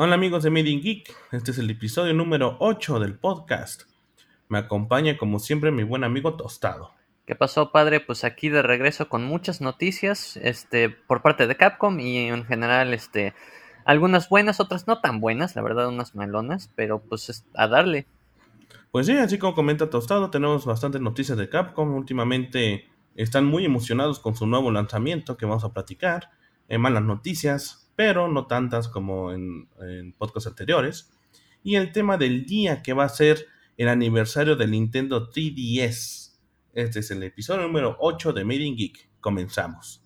Hola amigos de Made in Geek, este es el episodio número 8 del podcast. Me acompaña como siempre mi buen amigo Tostado. ¿Qué pasó, padre? Pues aquí de regreso con muchas noticias, este, por parte de Capcom y en general, este, algunas buenas, otras no tan buenas, la verdad, unas melonas, pero pues a darle. Pues sí, así como comenta Tostado, tenemos bastantes noticias de Capcom. Últimamente están muy emocionados con su nuevo lanzamiento que vamos a platicar. En malas noticias, pero no tantas como en, en podcasts anteriores. Y el tema del día que va a ser el aniversario del Nintendo 3DS. Este es el episodio número 8 de Made in Geek. Comenzamos.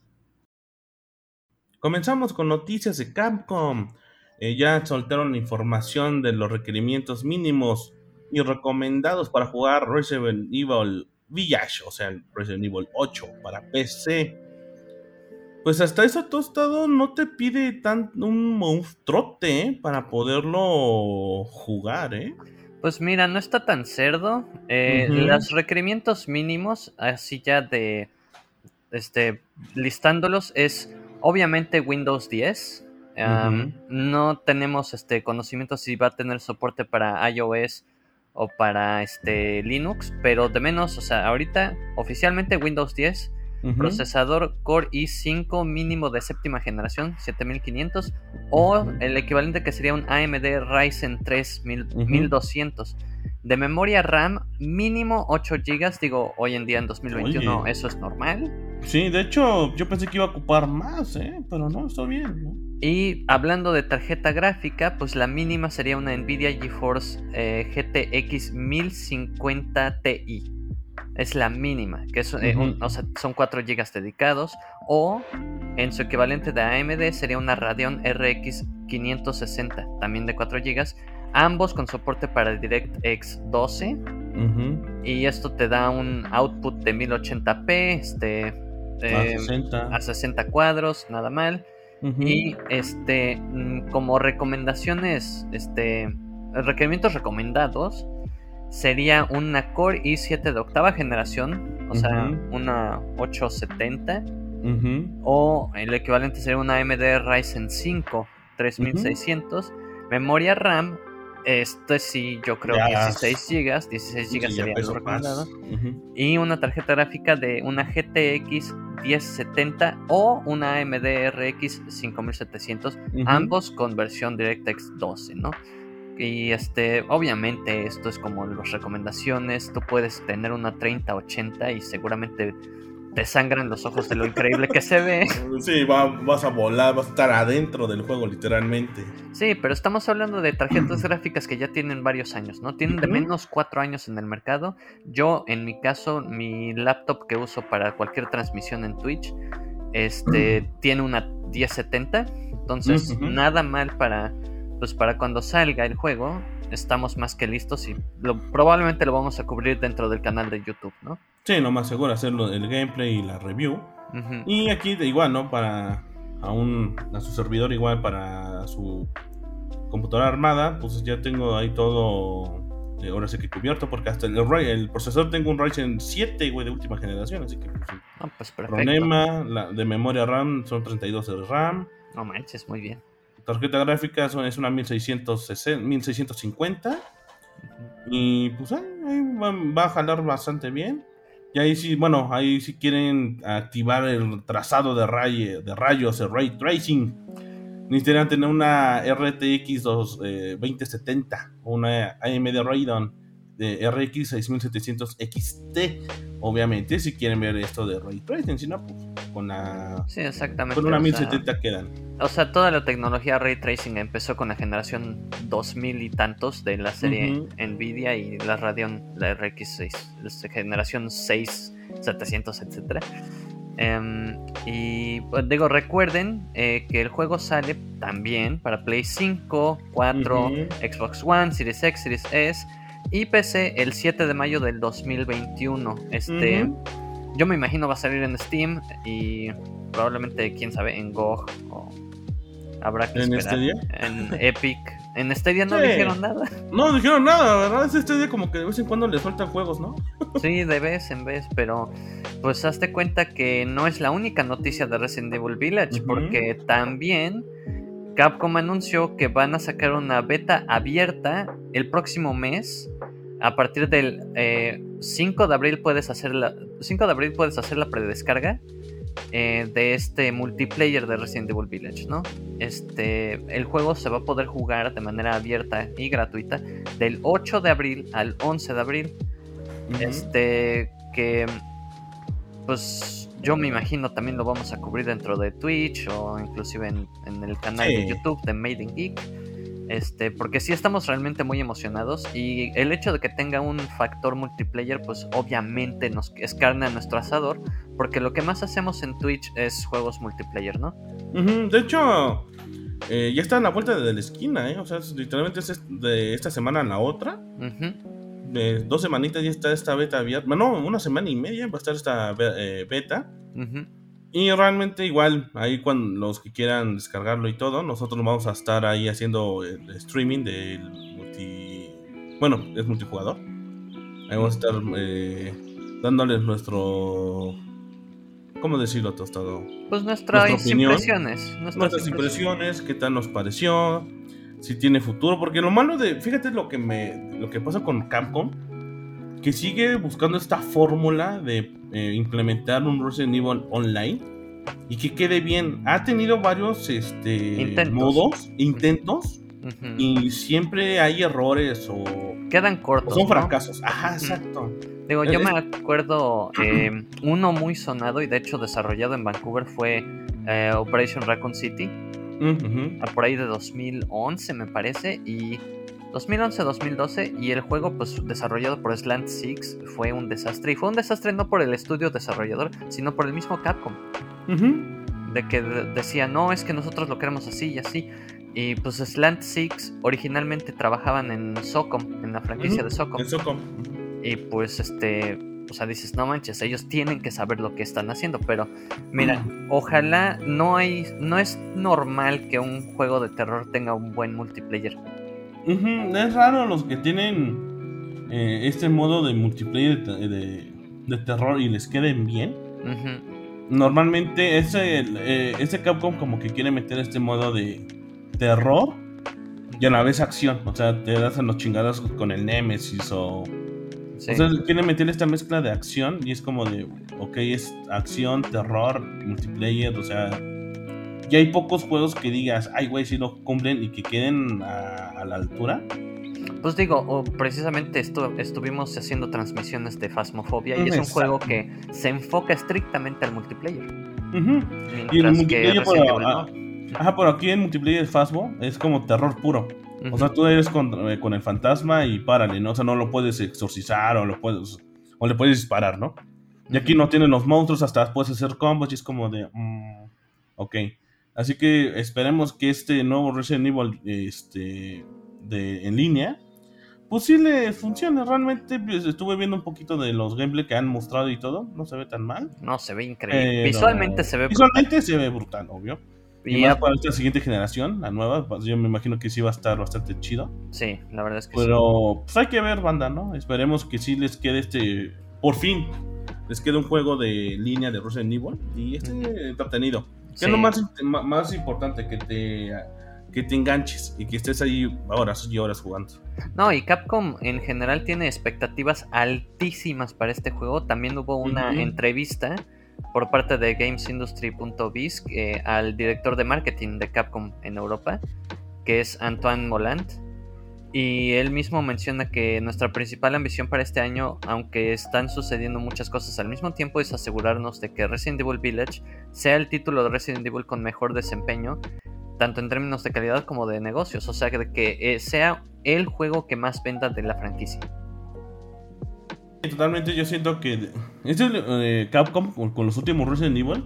Comenzamos con noticias de Capcom. Eh, ya soltaron información de los requerimientos mínimos y recomendados para jugar Resident Evil Village, o sea, Resident Evil 8 para PC. Pues hasta eso tostado no te pide tan un monstruote ¿eh? para poderlo jugar, ¿eh? Pues mira, no está tan cerdo. Eh, los requerimientos mínimos, así ya de este listándolos, es obviamente Windows 10. No tenemos este conocimiento si va a tener soporte para iOS o para este Linux, pero de menos, o sea, ahorita oficialmente Windows 10, procesador Core i5 mínimo de séptima generación, 7500, o el equivalente que sería un AMD Ryzen 3 1200. De memoria RAM, mínimo 8 GB. Digo, hoy en día en 2021 eso es normal. Sí, de hecho, yo pensé que iba a ocupar más, ¿eh? pero no, está bien. Y hablando de tarjeta gráfica, pues la mínima sería una Nvidia GeForce eh, GTX 1050 Ti. Es la mínima, que es, eh, o sea, son 4 GB dedicados. O en su equivalente de AMD sería una Radeon RX 560, también de 4 GB ambos con soporte para DirectX 12. Y esto te da un output de 1080p, este, a, 60. cuadros, nada mal. Y este, mm, como recomendaciones, este, requerimientos recomendados, sería una Core i7 de octava generación, o sea, una 870. O el equivalente sería una AMD Ryzen 5 3600. Memoria RAM este sí, yo creo que 16 GB, 16 GB sería lo recomendado. Y una tarjeta gráfica de una GTX 1070 o una AMD RX 5700, ambos con versión DirectX 12, ¿no? Y este, obviamente esto es como las recomendaciones, tú puedes tener una 3080 y seguramente te sangran los ojos de lo increíble que se ve. Sí, vas a volar, vas a estar adentro del juego literalmente. Sí, pero estamos hablando de tarjetas gráficas que ya tienen varios años, ¿no? Tienen de menos cuatro años en el mercado. Yo, en mi caso, mi laptop que uso para cualquier transmisión en Twitch, este, tiene una 1070. Entonces, nada mal para, pues, para cuando salga el juego estamos más que listos y probablemente lo vamos a cubrir dentro del canal de YouTube, ¿no? Sí, lo más seguro hacerlo el gameplay y la review. Y aquí igual, ¿no? Para a, un, a su servidor igual para su computadora armada, pues ya tengo ahí todo eh, ahora sí que cubierto porque hasta el, el procesador tengo un Ryzen 7, güey, de última generación, así que pues, ah, pues problema, la, de memoria RAM son 32 de RAM. No manches, muy bien tarjeta gráfica es una 1660, 1650. Y pues ahí, va, a jalar bastante bien. Y ahí sí, bueno, ahí si quieren activar el trazado de, de rayos, el ray tracing, necesitarían tener una RTX 2070 o una AMD Radeon de RX 6700 XT. Obviamente, si quieren ver esto de Ray Tracing, si no, pues con la. Sí, exactamente. Con una 1070 quedan. O sea, toda la tecnología Ray Tracing empezó con la generación 2000 y tantos de la serie Nvidia y la Radeon, la RX 6, la generación 6, 700, etc. y pues, digo, recuerden eh, que el juego sale también para Play 5, 4, Xbox One, Series X, Series S y PC el 7 de mayo del 2021. Este, yo me imagino va a salir en Steam y probablemente, quién sabe, en GOG o habrá que ¿En esperar. En Epic. En Stadia no dijeron nada. No dijeron nada, ¿verdad? Es Stadia como que de vez en cuando le sueltan juegos, ¿no? sí, de vez en vez, pero pues hazte cuenta que no es la única noticia de Resident Evil Village, porque también Capcom anunció que van a sacar una beta abierta el próximo mes. A partir del 5 eh, de abril puedes hacer la 5 de abril puedes hacer la predescarga eh, de este multiplayer de Resident Evil Village, ¿no? Este, el juego se va a poder jugar de manera abierta y gratuita del 8 de abril al 11 de abril. Este, que pues yo me imagino también lo vamos a cubrir dentro de Twitch o inclusive en, el canal de YouTube de Made in Geek. Este, porque sí estamos realmente muy emocionados y el hecho de que tenga un factor multiplayer, pues obviamente nos es carne a nuestro asador, porque lo que más hacemos en Twitch es juegos multiplayer, ¿no? De hecho, eh, ya está en la vuelta de la esquina, ¿eh? O sea, literalmente es de esta semana a la otra. de dos semanitas ya está esta beta abierta. Bueno, una semana y media va a estar esta eh, beta. Y realmente igual, ahí cuando los que quieran descargarlo y todo, nosotros vamos a estar ahí haciendo el streaming del multi... Bueno, es multijugador. Ahí vamos a estar eh, dándoles nuestro... ¿Cómo decirlo, Tostado? Pues nuestras impresiones. Nuestras, impresiones, qué tal nos pareció, si tiene futuro, porque lo malo de... Fíjate lo que, me, lo que pasa con Capcom, que sigue buscando esta fórmula de eh, implementar un Resident Evil online y que quede bien. Ha tenido varios este, modos, intentos, y siempre hay errores o. Quedan cortos. son fracasos. Ajá, exacto. Digo, yo me acuerdo, eh, uno muy sonado y de hecho desarrollado en Vancouver fue eh, Operation Raccoon City. Por ahí de 2011, me parece. Y 2011-2012 y el juego pues desarrollado por Slant Six fue un desastre. Y fue un desastre no por el estudio desarrollador sino por el mismo Capcom. De que decía no es que nosotros lo queremos así y así y pues Slant Six originalmente trabajaban en Socom en la franquicia de Socom. y pues este o sea dices no manches ellos tienen que saber lo que están haciendo pero mira ojalá no hay no es normal que un juego de terror tenga un buen multiplayer es raro los que tienen eh, este modo de multiplayer de, terror y les queden bien. Normalmente ese, eh, ese Capcom como que quiere meter este modo de terror y a la vez acción. O sea, te das a los chingados con el Nemesis o... O sea, quiere meter esta mezcla de acción y es como de, ok, es acción, terror, multiplayer, o sea, y hay pocos juegos que digas, ay, güey, si lo cumplen y que queden a, la altura. Pues digo, precisamente esto, estuvimos haciendo transmisiones de Phasmophobia y es un juego que se enfoca estrictamente al multiplayer. Y el multiplayer por, Ajá, pero aquí en multiplayer de Phasmo es como terror puro. O sea, tú eres con, eh, con, el fantasma y párale, ¿no? O sea, no lo puedes exorcizar o lo puedes o le puedes disparar, ¿no? Y aquí no tienen los monstruos, hasta puedes hacer combos y es como de... Mm, ok. Así que esperemos que este nuevo Resident Evil este, de, en línea, pues sí le funcione. Realmente pues, estuve viendo un poquito de los gameplay que han mostrado y todo. No se ve tan mal. No, se ve increíble. Visualmente se ve Visualmente se ve brutal, obvio. Y, más para esta siguiente generación, la nueva, pues, yo me imagino que sí va a estar bastante chido. Sí, la verdad es que Pero, sí. Pero pues hay que ver, banda, ¿no? Esperemos que sí les quede este, por fin, les quede un juego de línea de Resident Evil y esté entretenido. Que es lo más, más importante, que te, que te enganches y que estés ahí horas y horas jugando. No, y Capcom en general tiene expectativas altísimas para este juego. También hubo una entrevista por parte de GamesIndustry.biz eh, al director de marketing de Capcom en Europa, que es Antoine Molant y él mismo menciona que nuestra principal ambición para este año, aunque están sucediendo muchas cosas al mismo tiempo, es asegurarnos de que Resident Evil Village sea el título de Resident Evil con mejor desempeño, tanto en términos de calidad como de negocios, o sea, que eh, sea el juego que más venda de la franquicia. Totalmente, yo siento que este eh, Capcom con, los últimos Resident Evil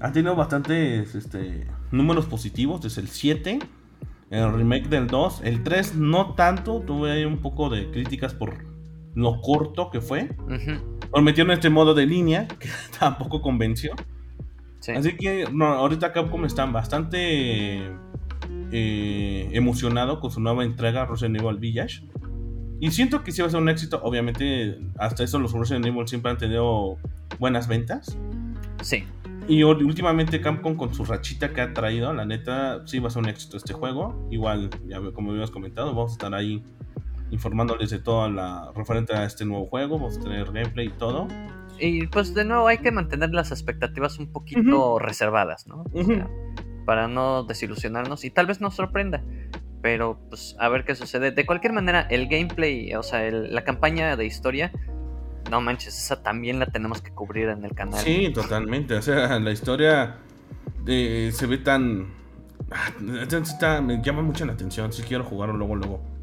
ha tenido bastantes este, números positivos, desde el 7 el remake del 2. El 3 no tanto, tuve ahí un poco de críticas por lo corto que fue. Uh metieron este modo de línea que tampoco convenció. Así que ahorita Capcom están bastante eh, emocionado con su nueva entrega Resident Evil Village. Y siento que sí va a ser un éxito. Obviamente, hasta eso los Resident Evil siempre han tenido buenas ventas. Sí. Y últimamente Capcom con su rachita que ha traído, la neta, sí va a ser un éxito este juego. Igual, ya como habíamos comentado, vamos a estar ahí informándoles de todo la referente a este nuevo juego, vamos a tener gameplay y todo. Y pues de nuevo hay que mantener las expectativas un poquito reservadas, ¿no? para no desilusionarnos y tal vez nos sorprenda. Pero pues a ver qué sucede. De cualquier manera, el gameplay, o sea, la campaña de historia no manches, esa también la tenemos que cubrir en el canal. Sí, totalmente. O sea, la historia eh, se ve tan. Ah, me llama mucho la atención. Si quiero jugarlo luego, luego.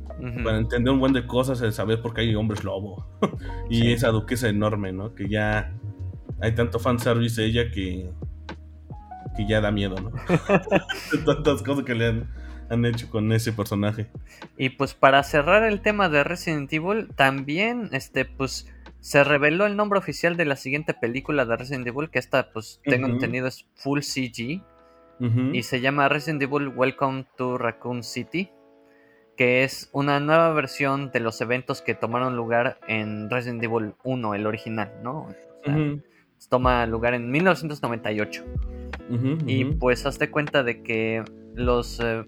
Para entender un buen de cosas, el saber por qué hay hombres lobo. y esa duquesa enorme, ¿no? Que ya hay tanto fanservice de ella que. que ya da miedo, ¿no? Tantas cosas que le han, han hecho con ese personaje. Y pues para cerrar el tema de Resident Evil, también, este, pues se reveló el nombre oficial de la siguiente película de Resident Evil, que esta, pues, tengo entendido, es Full CG. Y se llama Resident Evil Welcome to Raccoon City. Que es una nueva versión de los eventos que tomaron lugar en Resident Evil 1, el original, ¿no? Toma lugar en 1998. y pues hazte cuenta de que los. Eh,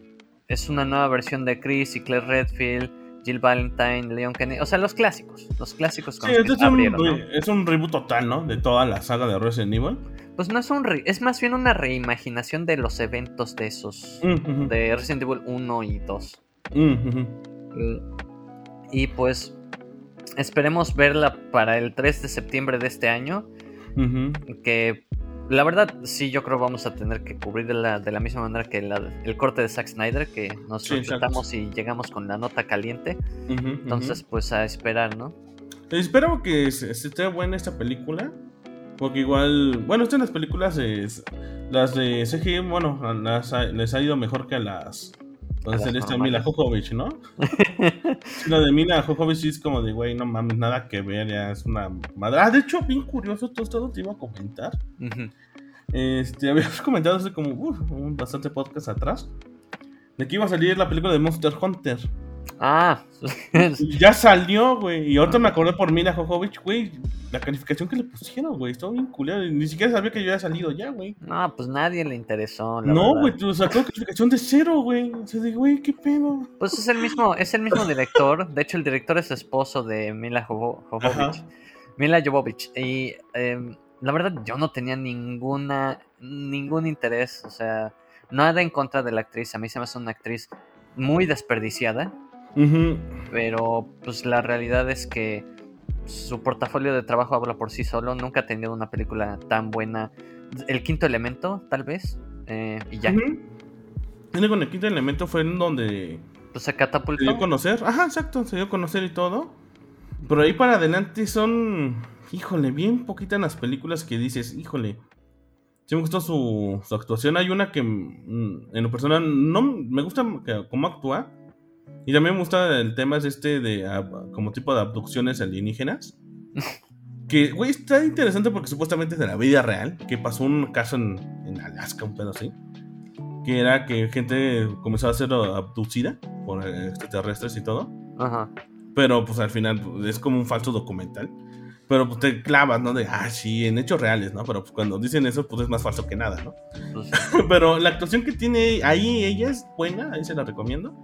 es una nueva versión de Chris y Claire Redfield Jill Valentine, Leon Kennedy, o sea, los clásicos, los clásicos con sí, es, un, es un reboot total, ¿no? De toda la saga de Resident Evil. Pues no es un es más bien una reimaginación de los eventos de esos, de Resident Evil 1 y 2. Y pues esperemos verla para el 3 de septiembre de este año, que la verdad, sí, yo creo vamos a tener que cubrir de la, misma manera que el corte de Zack Snyder, que nos sí, y llegamos con la nota caliente. Entonces, pues a esperar, ¿no? Espero que esté buena esta película. Porque igual, bueno, estas las películas, es, las de CGI, bueno, les ha ido mejor que a las entonces esta Mila Jojovic, ¿no? Lo de Mila Jojovic es como de, güey, no mames, nada que ver, ya es una madre. Ah, de hecho, bien curioso, todo esto te iba a comentar. Este, habíamos comentado hace como un bastante podcast atrás de que iba a salir la película de Monster Hunter. Ah, ya salió, güey. Y ahorita me acordé por Mila Jojovic, güey. La calificación que le pusieron, güey. Estaba bien culero. Ni siquiera sabía que yo había salido ya, güey. No, pues nadie le interesó. no, güey, tú sacó calificación de cero, güey. O sea, güey, qué pedo. Pues es el mismo, es el mismo director. De hecho, el director es esposo de Mila Jovovich. Mila Jovovich. Y em, la verdad, yo no tenía ninguna, ningún interés. O sea, nada en contra de la actriz. A mí se me hace una actriz muy desperdiciada. Pero pues la realidad es que su portafolio de trabajo habla por sí solo. Nunca ha tenido una película tan buena. El quinto elemento, tal vez. Eh, y ya. Con el quinto elemento fue en donde. Pues se catapultó. Se dio a conocer. Ajá, exacto. Se dio a conocer y todo. Pero ahí para adelante son. Híjole, bien poquitas las películas que dices, híjole. Sí me gustó su, su actuación. Hay una que mm, en lo personal no me gusta cómo actúa. Y también me gusta el tema es este de como tipo de abducciones alienígenas. que, güey, está interesante porque supuestamente es de la vida real. Que pasó un caso en, en Alaska, un pedo así. Que era que gente comenzó a ser abducida por extraterrestres y todo. Ajá. Pero pues al final pues, es como un falso documental. Pero pues te clavas, ¿no? De, ah, sí, en hechos reales, ¿no? Pero pues cuando dicen eso, pues es más falso que nada, ¿no? Pues pero la actuación que tiene ahí ella es buena, ahí se la recomiendo.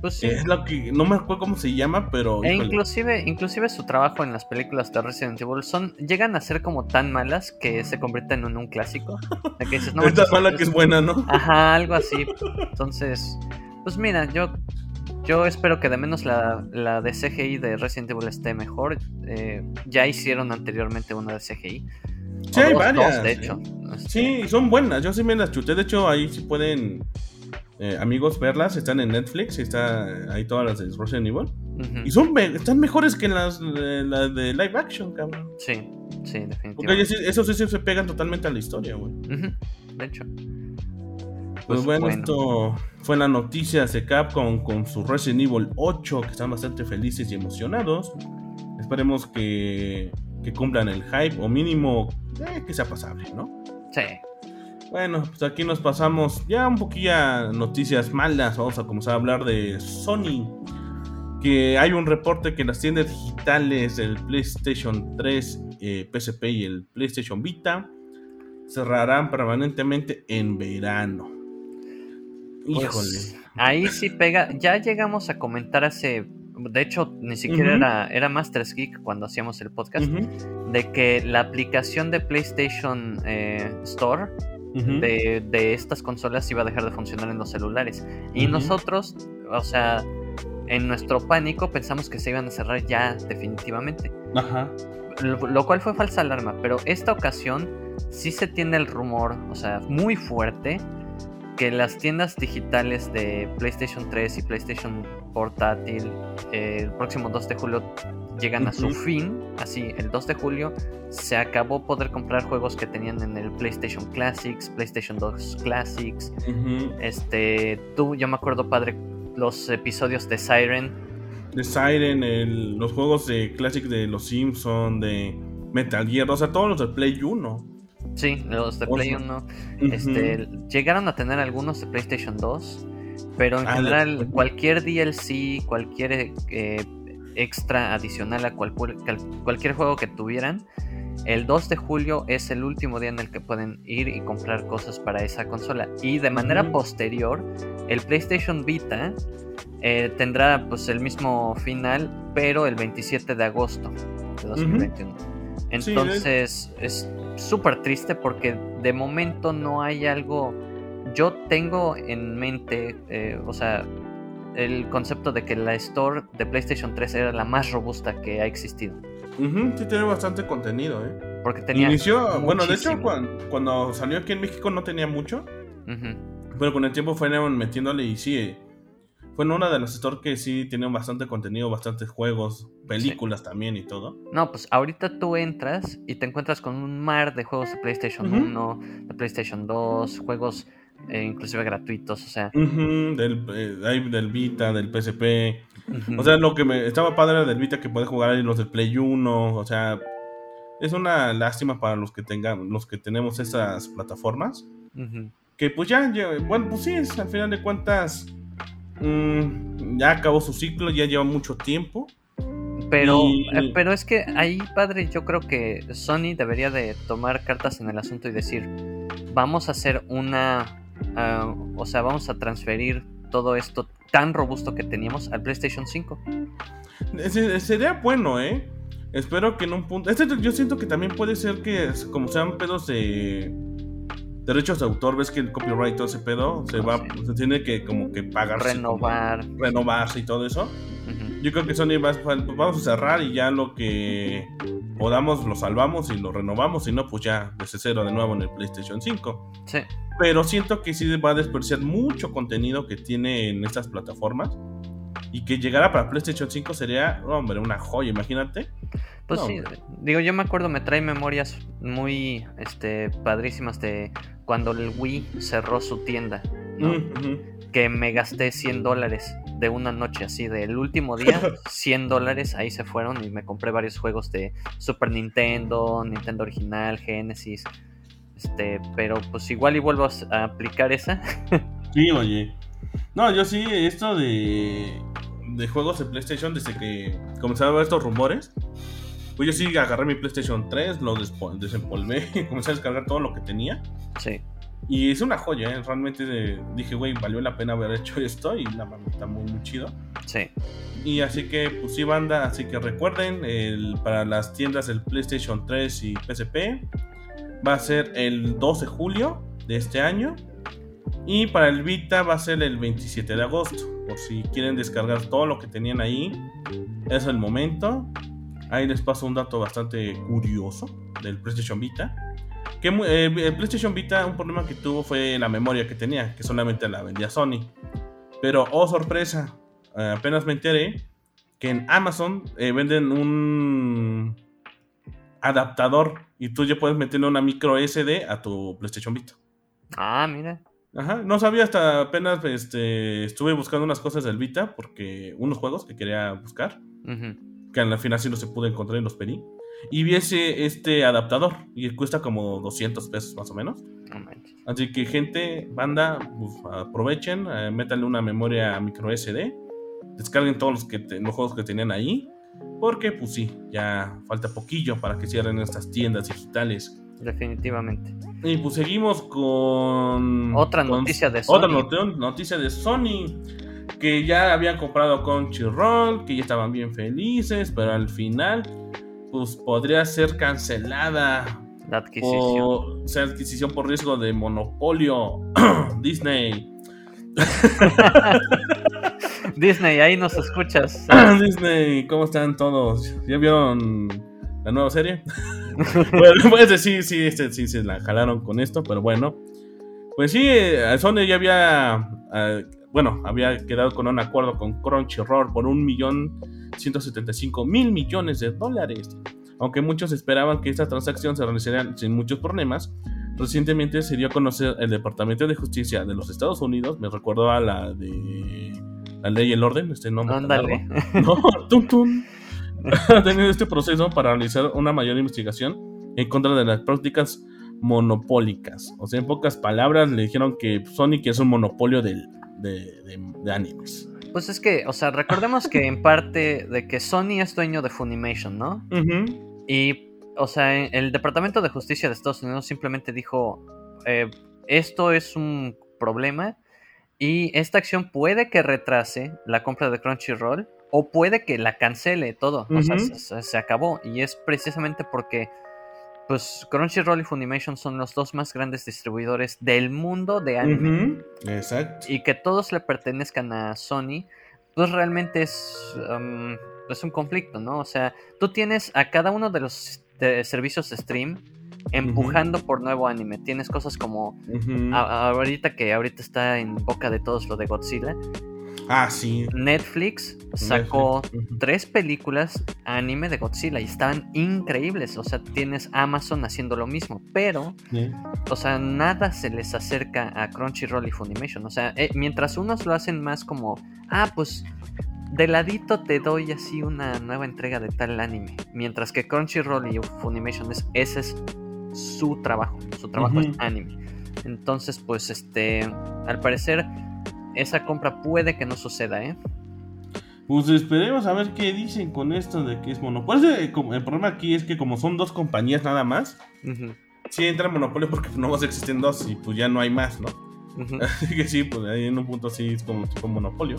Pues Es lo que no me acuerdo cómo se llama, pero. E inclusive, inclusive su trabajo en las películas de Resident Evil son, llegan a ser como tan malas que se convierten en un clásico. que es tan mala que es buena, ¿no? Ajá, algo así. Entonces, pues mira, yo, yo espero que de menos la, la de CGI de Resident Evil esté mejor. Eh, ya hicieron anteriormente una de CGI. Sí, hay varias. de hecho. Sí, este, son buenas. Yo sí me las chuté. De hecho, ahí sí pueden eh, amigos, verlas. Están en Netflix. Está ahí todas las de Resident Evil. Y son están mejores que las, las de live action, cabrón. Sí, sí, definitivamente. Porque esos sí se pegan totalmente a la historia, güey. De hecho. Pues, pues bueno, esto fue la noticia de Capcom con su Resident Evil 8, que están bastante felices y emocionados. Esperemos que, que cumplan el hype, o mínimo eh, que sea pasable, ¿no? Sí. Bueno, pues aquí nos pasamos ya un poquillo a noticias malas. Vamos a comenzar a hablar de Sony. Que hay un reporte que las tiendas digitales del PlayStation 3, eh, PSP y el PlayStation Vita cerrarán permanentemente en verano. Pues, Híjole. ahí sí pega. Ya llegamos a comentar hace. De hecho, ni siquiera era, era Masters Geek cuando hacíamos el podcast. De que la aplicación de PlayStation eh, Store de, de, estas consolas iba a dejar de funcionar en los celulares. Y nosotros, o sea, en nuestro pánico pensamos que se iban a cerrar ya definitivamente. Ajá. Lo, cual fue falsa alarma, pero esta ocasión sí se tiene el rumor, o sea, muy fuerte, que las tiendas digitales de PlayStation 3 y PlayStation Portátil eh, el próximo 2 de julio llegan a su fin. Así, el 2 de julio se acabó poder comprar juegos que tenían en el PlayStation Classics, PlayStation 2 Classics. Este, tú, yo me acuerdo, padre, los episodios de Siren. De Siren, los juegos de Classic de Los Simpsons, de Metal Gear, o sea, todos los de Play 1. Sí, los de Play 1. este, llegaron a tener algunos de PlayStation 2, pero en ah, general cualquier DLC, cualquier eh, extra adicional a cualquier juego que tuvieran, el 2 de julio es el último día en el que pueden ir y comprar cosas para esa consola. Y de manera posterior, el PlayStation Vita eh, tendrá pues el mismo final, pero el 27 de agosto de 2021. Entonces es súper triste porque de momento no hay algo... Yo tengo en mente, eh, o sea, el concepto de que la store de PlayStation 3 era la más robusta que ha existido sí, tiene bastante contenido, ¿eh? Porque tenía. Inició, bueno, de hecho, cuando, salió aquí en México no tenía mucho. Pero con el tiempo fueron metiéndole y sí. Fue una de las stores que sí tienen bastante contenido, bastantes juegos, películas también y todo. No, pues ahorita tú entras y te encuentras con un mar de juegos de PlayStation 1, de PlayStation 2, juegos eh, inclusive gratuitos, o sea. del, eh, del Vita, del PSP. O sea, lo que me estaba padre del Vita que puede jugar ahí los del Play 1, o sea, es una lástima para los que tengan, los que tenemos esas plataformas. Que pues ya, bueno, pues sí, es, al final de cuentas, mm, ya acabó su ciclo, ya lleva mucho tiempo. Pero, eh, pero es que ahí, padre, yo creo que Sony debería de tomar cartas en el asunto y decir, vamos a hacer una Ah, o sea, vamos a transferir todo esto tan robusto que teníamos al PlayStation 5. sería bueno, ¿eh? Espero que en un punto... Este, yo siento que también puede ser que, como sean pedos de derechos de autor, ves que el copyright todo ese pedo se va, se tiene que como que pagar. Renovar. renovarse y todo eso. Yo creo que Sony va, pues vamos a cerrar y ya lo que podamos lo salvamos y lo renovamos, y no, pues ya desde cero de nuevo en el PlayStation 5. Sí. Pero siento que sí va a desperdiciar mucho contenido que tiene en estas plataformas. Y que llegara para PlayStation 5 sería, hombre, una joya, imagínate. Pues sí, digo, yo me acuerdo, me trae memorias muy este, padrísimas de cuando el Wii cerró su tienda, Que me gasté 100 dólares de una noche así, del último día, 100 dólares, ahí se fueron y me compré varios juegos de Super Nintendo, Nintendo original, Genesis, este, pero pues igual y vuelvo a aplicar esa. sí, oye. No, yo sí, esto de, de juegos de PlayStation, desde que comenzaron a ver estos rumores, pues yo sí agarré mi PlayStation 3, lo desempolvé, comencé a descargar todo lo que tenía. Sí. Y es una joya, ¿eh? realmente dije, güey, valió la pena haber hecho esto y la mano está muy, muy chido. Sí. Y así que, pues sí, banda, así que recuerden, el, para las tiendas del PlayStation 3 y PSP, va a ser el 12 de julio de este año. Y para el Vita va a ser el 27 de agosto. Por si quieren descargar todo lo que tenían ahí, es el momento. Ahí les paso un dato bastante curioso del PlayStation Vita. Que eh, el PlayStation Vita, un problema que tuvo fue la memoria que tenía, que solamente la vendía Sony. Pero, oh sorpresa, eh, apenas me enteré que en Amazon eh, venden un adaptador y tú ya puedes meterle una micro SD a tu PlayStation Vita. Ah, mira. Ajá, no sabía hasta apenas este, estuve buscando unas cosas del Vita, porque unos juegos que quería buscar, que al final sí no se pudo encontrar y los pedí. Y vi ese, este adaptador y cuesta como 200 pesos más o menos. Así que gente, banda, pues, aprovechen, eh, métanle una memoria micro SD, descarguen todos los, que los juegos que tenían ahí porque pues sí, ya falta poquillo para que cierren estas tiendas digitales Definitivamente. Y pues seguimos con. Otra noticia de Sony. Otra noticia de Sony. Que ya habían comprado Crunchyroll, que ya estaban bien felices, pero al final, pues podría ser cancelada. La adquisición. O sea, adquisición por riesgo de monopolio. Disney. Disney, ahí nos escuchas. Disney, ¿cómo están todos? ¿Ya vieron la nueva serie? bueno, pues sí, sí, este, sí, se la jalaron con esto, pero bueno. Pues sí, eh, Sony ya había, eh, bueno, había quedado con un acuerdo con Crunchyroll por un millón ciento mil millones de dólares. Aunque muchos esperaban que esta transacción se realizaría sin muchos problemas, recientemente se dio a conocer el Departamento de Justicia de los Estados Unidos, me recuerdo a la de la ley y el orden, este nombre. Ándale. No, tum tum. ha tenido este proceso para realizar una mayor investigación en contra de las prácticas monopólicas. O sea, en pocas palabras, le dijeron que Sonic es un monopolio de, de, animes. Pues es que, o sea, recordemos que en parte de que Sony es dueño de Funimation, ¿no? Y, o sea, el Departamento de Justicia de Estados Unidos simplemente dijo, eh, esto es un problema y esta acción puede que retrase la compra de Crunchyroll o puede que la cancele todo. O sea, se, acabó. Y es precisamente porque pues Crunchyroll y Funimation son los dos más grandes distribuidores del mundo de anime. Exacto. Y que todos le pertenezcan a Sony, pues realmente es, um, es un conflicto, ¿no? O sea, tú tienes a cada uno de los servicios de stream empujando por nuevo anime. Tienes cosas como ahorita que ahorita está en boca de todos lo de Godzilla. Ah, sí. Netflix sacó tres películas anime de Godzilla y estaban increíbles. O sea, tienes Amazon haciendo lo mismo, pero, o sea, nada se les acerca a Crunchyroll y Funimation. O sea, eh, mientras unos lo hacen más como, ah, pues de ladito te doy así una nueva entrega de tal anime. Mientras que Crunchyroll y Funimation es, ese es su trabajo. Su trabajo es anime. Entonces, pues, este, al parecer esa compra puede que no suceda, ¿eh? Pues esperemos a ver qué dicen con esto de que es monopolio. El problema aquí es que como son dos compañías nada más, sí entra monopolio porque no más existen dos y pues ya no hay más, ¿no? Así que sí, pues ahí en un punto sí es como tipo monopolio.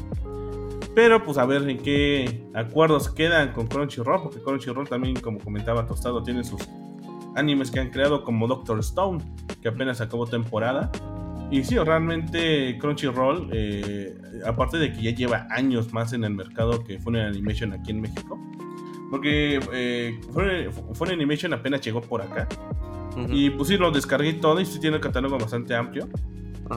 Pero pues a ver en qué acuerdos quedan con Crunchyroll, porque Crunchyroll también, como comentaba Tostado, tiene sus animes que han creado como Doctor Stone, que apenas acabó temporada. Y sí, realmente Crunchyroll, eh, aparte de que ya lleva años más en el mercado que Funny Animation aquí en México, porque eh, Animation apenas llegó por acá. Y pues sí, lo descargué todo y sí tiene un catálogo bastante amplio.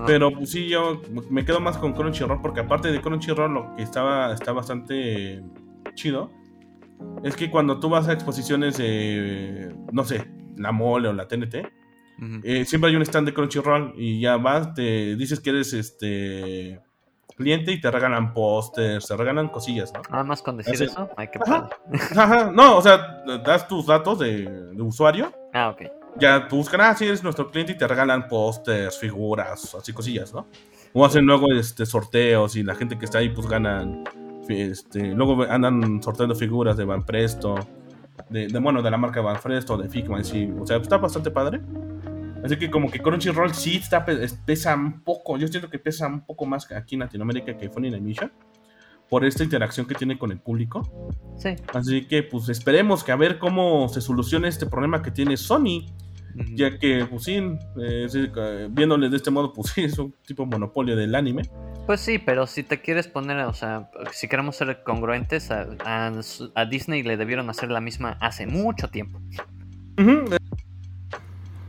Pero pues sí, yo me quedo más con Crunchyroll porque aparte de Crunchyroll lo que estaba está bastante chido es que cuando tú vas a exposiciones no sé, la mole o la TNT, eh, siempre hay un stand de Crunchyroll y ya vas, te dices que eres este cliente y te regalan pósters, te regalan cosillas, ¿no? Nada más con decir eso, hay que No, o sea, das tus datos de, usuario. Ah, ok. Ya tú buscan, ah, sí, eres nuestro cliente y te regalan pósters, figuras, así cosillas, ¿no? O hacen luego este, sorteos y la gente que está ahí pues ganan, este, luego andan sorteando figuras de Van Presto, de, bueno, de la marca Van Presto, de Figma, sí, o sea, está bastante padre. Así que como que Crunchyroll sí está, pesa un poco, yo siento que pesa un poco más aquí en Latinoamérica que Funny Animation por esta interacción que tiene con el público. Sí. Así que pues esperemos que a ver cómo se soluciona este problema que tiene Sony, ya que pues sí, eh, viéndole de este modo pues sí, es un tipo de monopolio del anime. Pues sí, pero si te quieres poner, o sea, si queremos ser congruentes, a, a Disney le debieron hacer la misma hace mucho tiempo.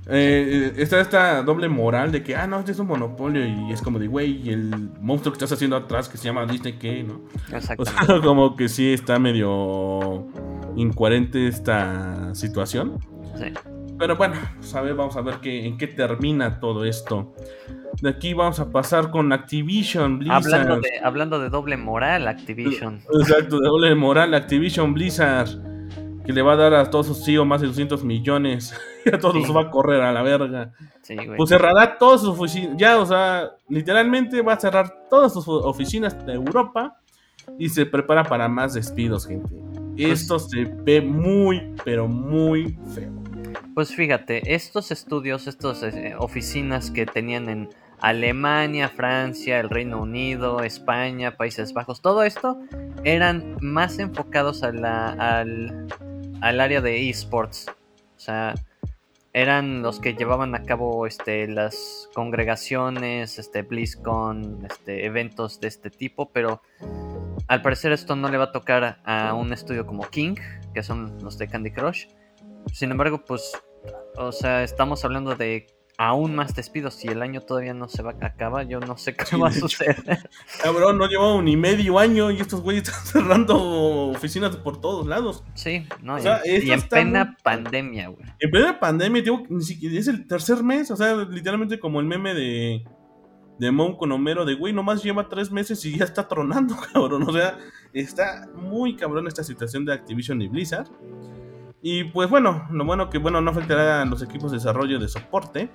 Eh, está esta doble moral de que, ah, no, este es un monopolio y es como de, güey, el monstruo que estás haciendo atrás que se llama Disney, ¿qué? ¿no? Exacto. como que sí está medio incoherente esta situación. Sí. Pero bueno, pues a ver, vamos a ver qué, en qué termina todo esto. De aquí vamos a pasar con Activision Blizzard. Hablando de, hablando de doble moral, Activision. Exacto, de doble moral, Activision Blizzard que le va a dar a todos sus CEO más de 200 millones. y a todos los va a correr a la verga. Sí, güey. Pues cerrará todas sus oficinas. Ya, o sea, literalmente va a cerrar todas sus oficinas de Europa. Y se prepara para más despidos, gente. Pues Esto se ve muy, pero muy feo. Pues fíjate, estos estudios, estas eh, oficinas que tenían en Alemania, Francia, el Reino Unido, España, Países Bajos, todo esto eran más enfocados a la, al, al área de esports. O sea, eran los que llevaban a cabo este, las congregaciones, este, BlizzCon, este, eventos de este tipo, pero al parecer esto no le va a tocar a un estudio como King, que son los de Candy Crush. Sin embargo, pues, o sea, estamos hablando de aún más despidos. Si el año todavía no se va a acabar, yo no sé qué va a suceder. Cabrón, no llevamos ni medio año y estos güeyes están cerrando oficinas por todos lados. Sí, no, y, en plena pandemia, güey. En plena pandemia, digo, ni siquiera es el tercer mes, o sea, literalmente como el meme de de Mon con Homero de güey, nomás lleva tres meses y ya está tronando, cabrón. O sea, está muy cabrón esta situación de Activision y Blizzard. Y pues bueno, lo bueno que bueno no afectará a los equipos de desarrollo de soporte.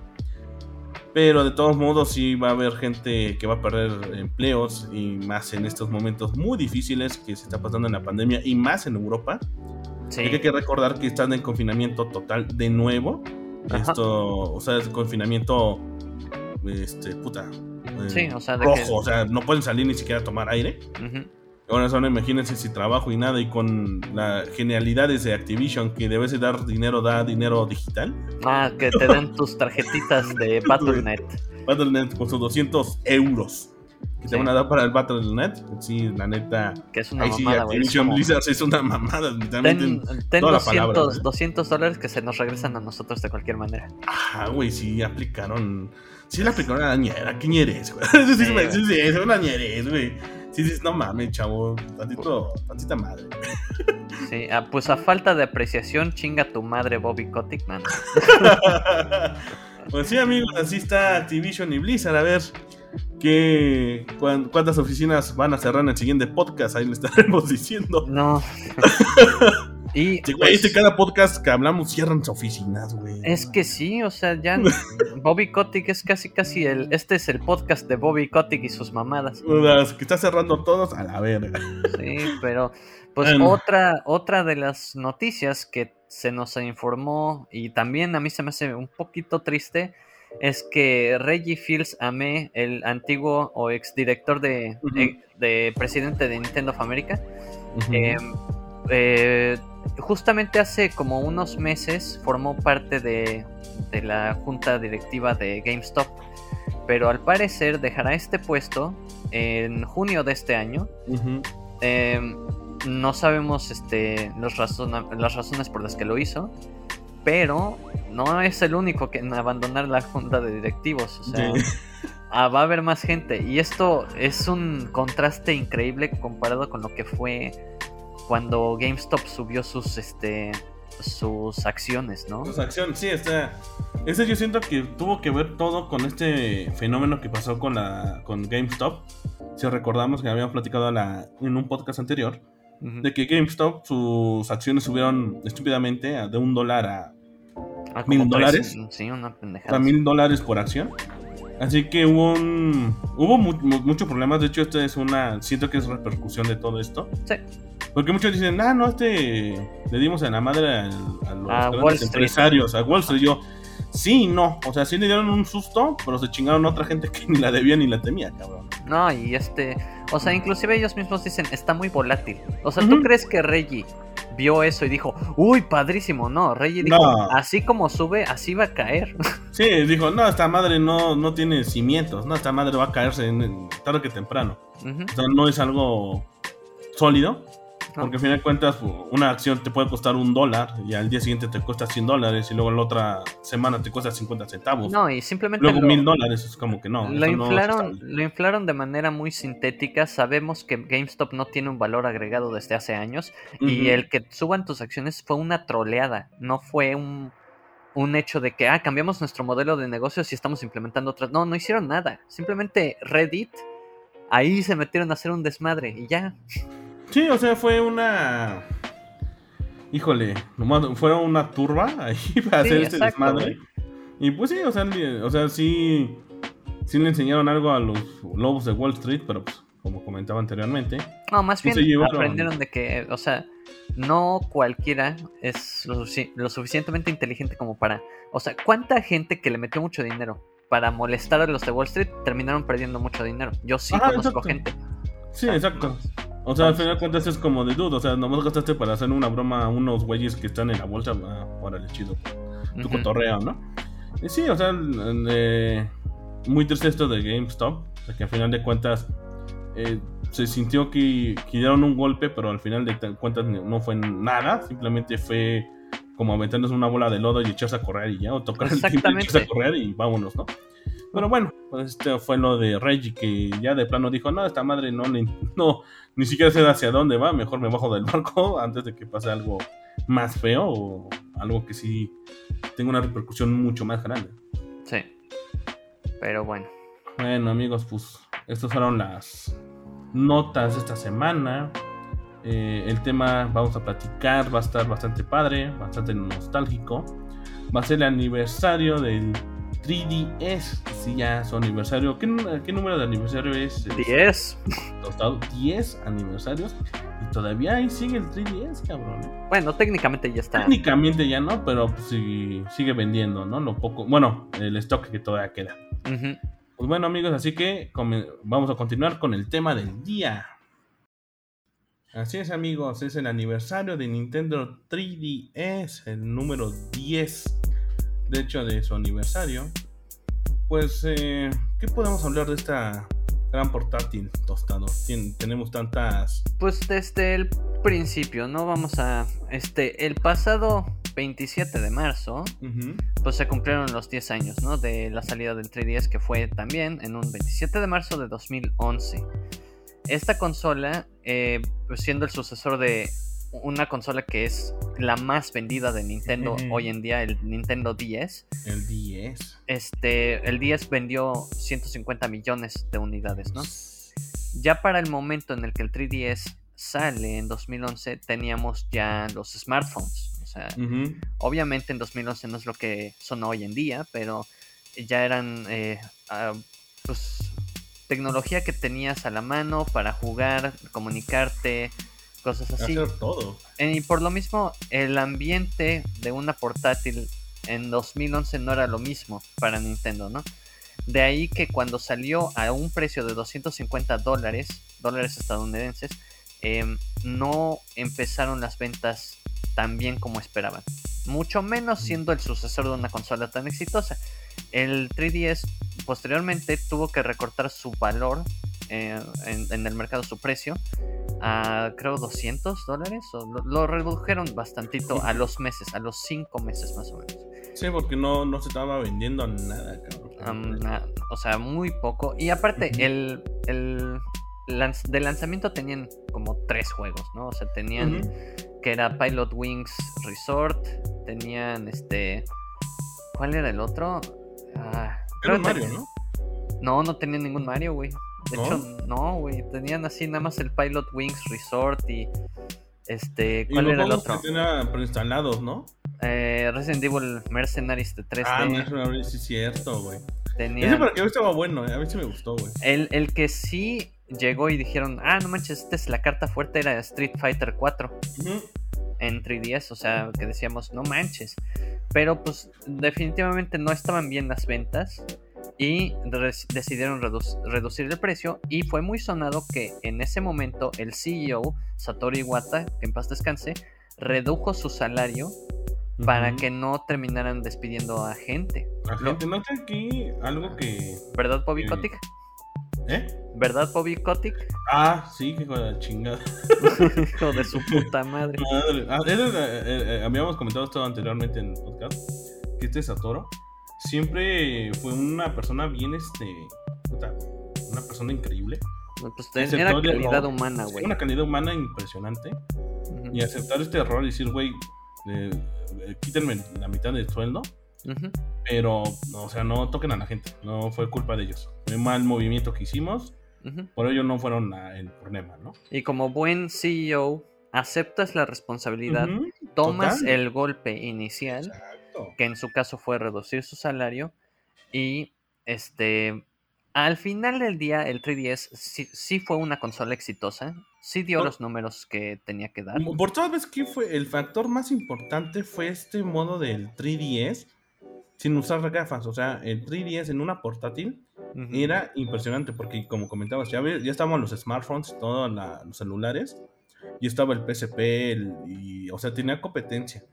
Pero de todos modos sí va a haber gente que va a perder empleos y más en estos momentos muy difíciles que se está pasando en la pandemia y más en Europa. Sí. Hay que recordar que están en confinamiento total de nuevo. Esto, o sea, es confinamiento este, puta. Eh, sí, o sea, rojo, o sea, no pueden salir ni siquiera a tomar aire. Ahora solo imagínense si trabajo y nada y con las genialidades de Activision que debes de dar dinero, da dinero digital. Ah, que te den tus tarjetitas de Battle.net. Battle.net con sus 200 euros que te van a dar para el Battle.net. Sí, la neta. Que es una mamada, Activision Blizzard es una mamada. Ten, ten 200, 200 dólares que se nos regresan a nosotros de cualquier manera. Ah, güey, sí, aplicaron. Sí, le aplicaron a la ñera. ¿Qué ñeres, güey? Sí, sí, sí, sí, es una ñeres, güey. Sí, sí, no mames, chavo. Tantito, tantita madre. Sí, ah, pues a falta de apreciación, chinga tu madre Bobby Kotick, man. pues sí, amigos, así está Activision y Blizzard. A ver, ¿Qué, ¿Cuántas oficinas van a cerrar en el siguiente podcast? Ahí le estaremos diciendo. No. y pues, este cada podcast que hablamos cierran sus oficinas, güey. Es que sí, o sea, ya Bobby Kotick es casi casi el este es el podcast de Bobby Kotick y sus mamadas. que está cerrando todos a la verga. Sí, pero pues otra otra de las noticias que se nos informó y también a mí se me hace un poquito triste es que Reggie Fields Ame, el antiguo o exdirector de, de, presidente de Nintendo of America, em, eh, justamente hace como unos meses formó parte de, de, la junta directiva de GameStop, pero al parecer dejará este puesto en junio de este año. Em, no sabemos este, los las razones por las que lo hizo pero no es el único que en abandonar la junta de directivos. O sea, ah, va a haber más gente. Y esto es un contraste increíble comparado con lo que fue cuando GameStop subió sus este sus acciones, ¿no? Sus acciones, sí, está. Ese yo siento que tuvo que ver todo con este fenómeno que pasó con la con GameStop. Si recordamos que habíamos platicado en un podcast anterior, de que GameStop sus acciones subieron estúpidamente de un dólar a Ah, mil dólares. Sí, una pendejada. mil dólares por acción. Así que hubo un, hubo muchos problemas. De hecho, esto es una. Siento que es repercusión de todo esto. Sí. Porque muchos dicen, ah, no, este. Le dimos en la madre a, los empresarios, a Wall Street. Yo, sí, no. O sea, sí le dieron un susto, pero se chingaron a otra gente que ni la debía ni la temía, cabrón. No, y este. O sea, inclusive ellos mismos dicen, está muy volátil. O sea, ¿tú crees que Reggie vio eso y dijo, uy, padrísimo. No, Reggie dijo, así como sube, así va a caer. Sí, dijo, no, esta madre no, no tiene cimientos, no, esta madre va a caerse en, tarde que temprano. O sea, no es algo sólido. Porque al final de cuentas, una acción te puede costar un dólar y al día siguiente te cuesta 100 dólares y luego la otra semana te cuesta 50 centavos. No, y simplemente. Luego mil dólares, es como que no. Lo inflaron, lo inflaron de manera muy sintética. Sabemos que GameStop no tiene un valor agregado desde hace años y el que suban tus acciones fue una troleada, no fue un, un hecho de que, ah, cambiamos nuestro modelo de negocios y estamos implementando otras. No, no hicieron nada. Simplemente Reddit, ahí se metieron a hacer un desmadre y ya. Sí, o sea, fue una. Híjole, nomás fueron una turba ahí para hacer este desmadre. Y pues sí, o sea, o sea, sí. Sí le enseñaron algo a los lobos de Wall Street, pero pues, como comentaba anteriormente. No, más bien aprendieron de que, o sea, no cualquiera es lo, suficientemente inteligente como para... O sea, ¿cuánta gente que le metió mucho dinero para molestar a los de Wall Street terminaron perdiendo mucho dinero? Yo sí conozco gente. Sí, exacto. O sea, al final de cuentas es como de duda. O sea, nomás gastaste para hacer una broma a unos güeyes que están en la bolsa. para el chido. Tu cotorreo, ¿no? Y sí, o sea, muy triste esto de GameStop. O sea, que al final de cuentas eh, se sintió que, dieron un golpe, pero al final de cuentas no fue nada. Simplemente fue como aventándose una bola de lodo y echarse a correr y ya. O tocar el timbre y echarse a correr y vámonos, ¿no? Pero bueno, pues este fue lo de Reggie que ya de plano dijo, no, esta madre no, ni, no, ni siquiera sé hacia dónde va, mejor me bajo del barco antes de que pase algo más feo o algo que sí tenga una repercusión mucho más grande. Sí. Pero bueno. Bueno amigos, pues estas fueron las notas de esta semana. Eh, el tema vamos a platicar, va a estar bastante padre, bastante nostálgico. Va a ser el aniversario del 3DS. Sí, ya su aniversario. ¿Qué, número de aniversario es? 10. 10 aniversarios. Y todavía ahí sigue el 3DS, cabrón. Bueno, técnicamente ya está. Técnicamente ya no, pero pues sigue, vendiendo, ¿no? Lo poco. Bueno, el stock que todavía queda. Pues bueno, amigos, así que vamos a continuar con el tema del día. Así es, amigos, es el aniversario de Nintendo 3DS, el número 10 de hecho de su aniversario, pues, eh, ¿qué podemos hablar de esta gran portátil tostado? tenemos tantas... Pues desde el principio, ¿no? Vamos a... Este, el pasado 27 de marzo, pues se cumplieron los 10 años, ¿no? De la salida del 3DS, que fue también en un 27 de marzo de 2011. Esta consola, eh, pues siendo el sucesor de una consola que es la más vendida de Nintendo hoy en día, el Nintendo 10. El 10. Este, el 10 vendió 150 millones de unidades, ¿no? Ya para el momento en el que el 3DS sale en 2011, teníamos ya los smartphones. O sea, obviamente en 2011 no es lo que son hoy en día, pero ya eran, eh, ah, pues, tecnología que tenías a la mano para jugar, comunicarte, cosas así. todo. Eh, y por lo mismo, el ambiente de una portátil en 2011 no era lo mismo para Nintendo, ¿no? De ahí que cuando salió a un precio de 250 dólares, dólares estadounidenses, em, no empezaron las ventas tan bien como esperaban. Mucho menos siendo el sucesor de una consola tan exitosa. El 3DS posteriormente tuvo que recortar su valor eh, en, el mercado, su precio, a creo 200 dólares. lo, redujeron bastantito a los meses, a los 5 meses más o menos. Sí, porque no, no se estaba vendiendo nada, o sea, muy poco. Y aparte, el, el de lanzamiento tenían como tres juegos, ¿no? O sea, tenían que era Pilot Wings Resort, tenían este... ¿Cuál era el otro? Ah, era Mario, ¿no? No, no tenía ningún Mario, güey. De hecho, no, güey. Tenían así nada más el Pilot Wings Resort y. Este. ¿Cuál era el otro? Que preinstalados, ¿no? Eh, Resident Evil Mercenaries de 3D. Ah, Mercenaries, sí, es cierto, güey. Tenía... Ese para que estaba bueno, eh. a mí sí me gustó, güey. El, el que sí llegó y dijeron, ah, no manches, esta es la carta fuerte, era Street Fighter 4. En 3DS, o sea, que decíamos, no manches. Pero pues definitivamente no estaban bien las ventas y decidieron reducir el precio y fue muy sonado que en ese momento el CEO Satoru Iwata, que en paz descanse, redujo su salario para que no terminaran despidiendo a gente. A gente, no aquí algo que... ¿Verdad, Bobby Kotick? ¿Eh? ¿Verdad, Bobby Kotick? Ah, sí, que con la chingada. Hijo de su puta madre. Ah, eh, eh, habíamos comentado esto anteriormente en el podcast, que este Satoru siempre fue una persona bien, este, una persona increíble. Pues era calidad humana, güey. Una calidad humana impresionante. Y aceptar este error y decir, güey, eh, quítenme la mitad del sueldo. Pero, o sea, no toquen a la gente. No fue culpa de ellos. Fue mal movimiento que hicimos. Por ello no fueron el problema, ¿no? Y como buen CEO, aceptas la responsabilidad, tomas el golpe inicial que en su caso fue reducir su salario y este al final del día el 3DS sí, fue una consola exitosa, sí dio los números que tenía que dar. Por todas veces que fue el factor más importante fue este modo del 3DS sin usar gafas, o sea, el 3DS en una portátil era impresionante porque como comentabas, ya, ya estaban los smartphones, todos los celulares y estaba el PSP, y, o sea, tenía competencia.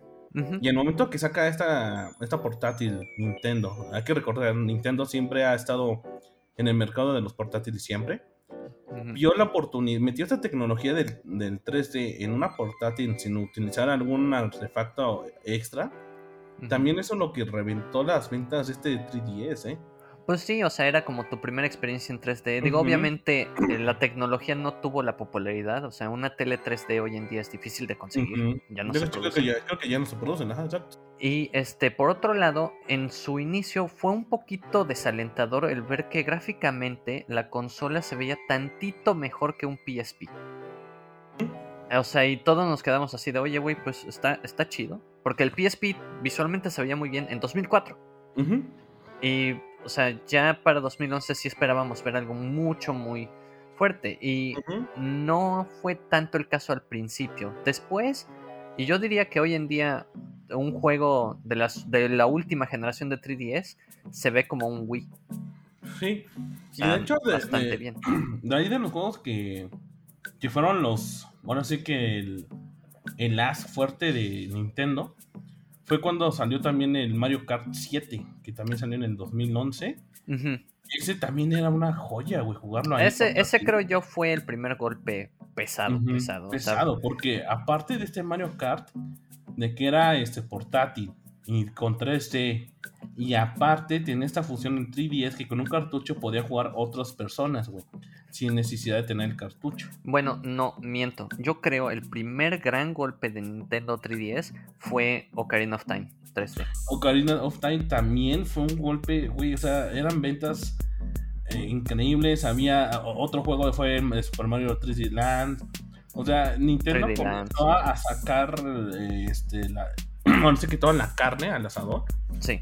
Y el momento que saca esta, esta portátil Nintendo, hay que recordar, Nintendo siempre ha estado en el mercado de los portátiles siempre. Vio la oportunidad, metió esta tecnología del, 3D en una portátil sin utilizar algún artefacto extra. También eso es lo que reventó las ventas de este 3DS, ¿eh? Pues sí, o sea, era como tu primera experiencia en 3D. Digo, obviamente eh, la tecnología no tuvo la popularidad, o sea, una tele 3D hoy en día es difícil de conseguir. Ya no se creo, que ya, creo que ya no se producen, ajá, exacto. Y este, por otro lado, en su inicio fue un poquito desalentador el ver que gráficamente la consola se veía tantito mejor que un PSP. O sea, y todos nos quedamos así de, oye, güey, pues está, está chido. Porque el PSP visualmente se veía muy bien en 2004. Y o sea, ya para 2011 sí esperábamos ver algo mucho, muy fuerte. Y no fue tanto el caso al principio. Después, y yo diría que hoy en día un juego de, las, de la última generación de 3DS se ve como un Wii. Sí, y de hecho, de, bastante bien. De ahí de los juegos que, que fueron los. Bueno, sí que el, el as fuerte de Nintendo fue cuando salió también el Mario Kart 7, que también salió en el 2011. Ese también era una joya, güey, jugarlo ahí. Ese, ese creo yo fue el primer golpe pesado, pesado. Pesado, porque aparte de este Mario Kart, de que era este portátil y con 3D, y aparte tiene esta función en 3DS que con un cartucho podía jugar otras personas, güey. Sin necesidad de tener el cartucho. Bueno, no, miento. Yo creo el primer gran golpe de Nintendo 3DS fue Ocarina of Time 3D. Ocarina of Time también fue un golpe, güey. O sea, eran ventas eh, increíbles. Había otro juego que fue Super Mario 3D Land. O sea, Nintendo comenzó a sacar eh, este, la, bueno, se quitó la carne al asador. Sí.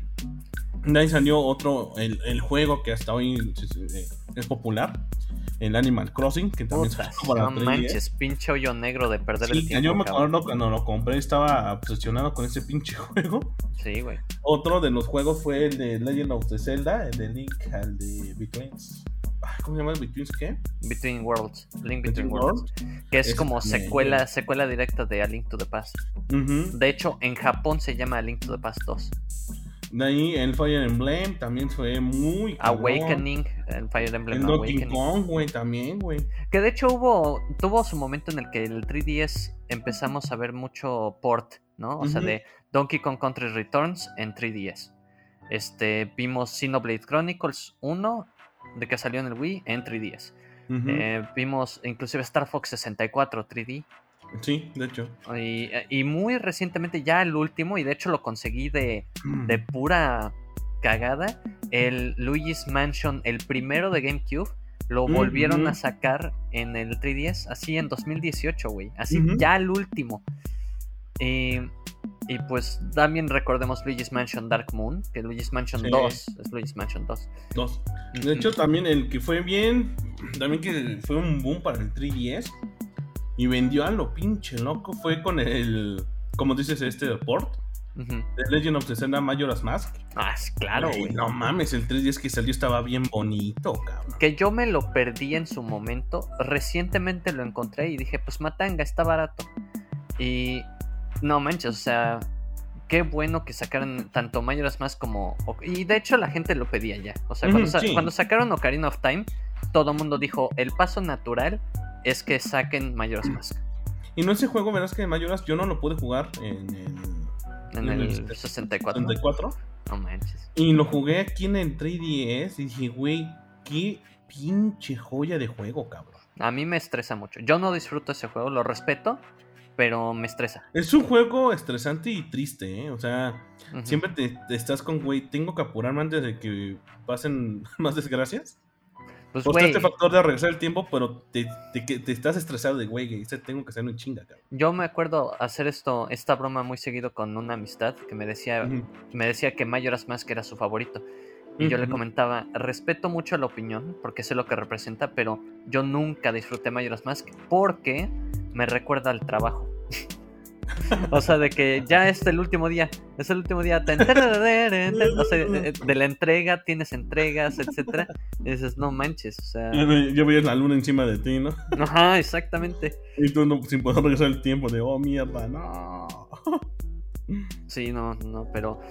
De ahí salió otro, el, juego que hasta hoy eh, es, popular, el Animal Crossing, que también se No manches, pinche hoyo negro de perder el tiempo. Yo me acuerdo cuando lo compré, estaba obsesionado con ese pinche juego. Sí, güey. Otro de los juegos fue el de Legend of the Zelda, el de Link al de Between. ¿Cómo se llama? ¿Between qué? Between Worlds. Link Between, Worlds. Que es, como secuela, secuela directa de A Link to the Past. De hecho, en Japón se llama A Link to the Past 2. De ahí el Fire Emblem también fue muy. Awakening, el Fire Emblem el Awakening. Kong, güey, también, güey. Que de hecho hubo, tuvo su momento en el que el 3DS empezamos a ver mucho port, ¿no? O sea, de Donkey Kong Country Returns en 3DS. Este, vimos Xenoblade Chronicles 1 de que salió en el Wii en 3DS. Eh, vimos inclusive Star Fox 64 3D. Sí, de hecho. Y, muy recientemente, ya el último, y de hecho lo conseguí de, mm. de pura cagada, el Luigi's Mansion, el primero de GameCube, lo volvieron a sacar en el 3DS, así en 2018, güey. Así ya el último. Y y pues también recordemos Luigi's Mansion Dark Moon, que Luigi's Mansion 2 es Luigi's Mansion 2. 2. De hecho, también el que fue bien, también que fue un boom para el 3DS y vendió a lo pinche loco fue con el, como dices, este port. The Legend of the Zelda Majora's Mask. Ah, claro, güey. No mames, el 3DS que salió estaba bien bonito, cabrón. Que yo me lo perdí en su momento. Recientemente lo encontré y dije, pues matanga, está barato. Y no manches, o sea, qué bueno que sacaran tanto Majora's Mask como. Y de hecho la gente lo pedía ya. O sea, cuando, sacaron Ocarina of Time, todo el mundo dijo: el paso natural es que saquen Majora's Mask. Y no ese juego, verás que Majora's yo no lo pude jugar en el. En, el, 64. 64. No manches. Y lo jugué aquí en el 3DS y dije, güey, qué pinche joya de juego, cabrón. A mí me estresa mucho. Yo no disfruto ese juego, lo respeto, pero me estresa. Es un juego estresante y triste, ¿eh? O sea, siempre te, estás con, güey, tengo que apurarme antes de que pasen más desgracias. Pues, güey. este factor de regresar el tiempo, pero te, te, estás estresado de, güey, tengo que hacer un chinga, cabrón. Yo me acuerdo hacer esto, esta broma muy seguido con una amistad que me decía, me decía que Majora's Mask era su favorito. Y yo le comentaba, respeto mucho la opinión, porque sé lo que representa, pero yo nunca disfruté Majora's Mask porque me recuerda al trabajo. o sea, de que ya es el último día, es el último día, o sea, de la entrega, tienes entregas, etcétera. Y dices, no manches, o sea. Yo veía la luna encima de ti, ¿no? Ajá, exactamente. Y tú no, sin poder regresar el tiempo de, oh mierda, no. Sí, no, no, pero.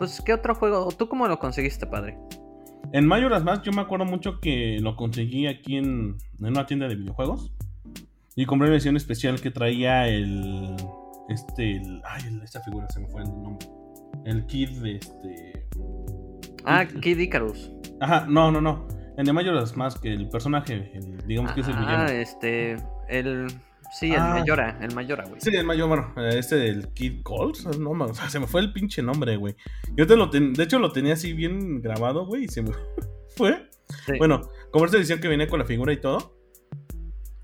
Pues, ¿qué otro juego? ¿Tú cómo lo conseguiste, padre? En Majora's Mask yo me acuerdo mucho que lo conseguí aquí en, en una tienda de videojuegos. Y compré una edición especial que traía el. Este. El, ay, esta figura se me fue el nombre. El Kid de este. Ah, Kid Icarus. Ajá, no, no, no. En The Majora's Mask, el personaje, digamos que es el villano. Ah, este. El. Sí, el ah. Mayora, el Mayora, güey. Sí, el Mayora, bueno, este del Kid Calls, no, o sea, se me fue el pinche nombre, güey. Yo te lo de hecho lo tenía así bien grabado, güey, y se me fue. Bueno, como esta edición que viene con la figura y todo.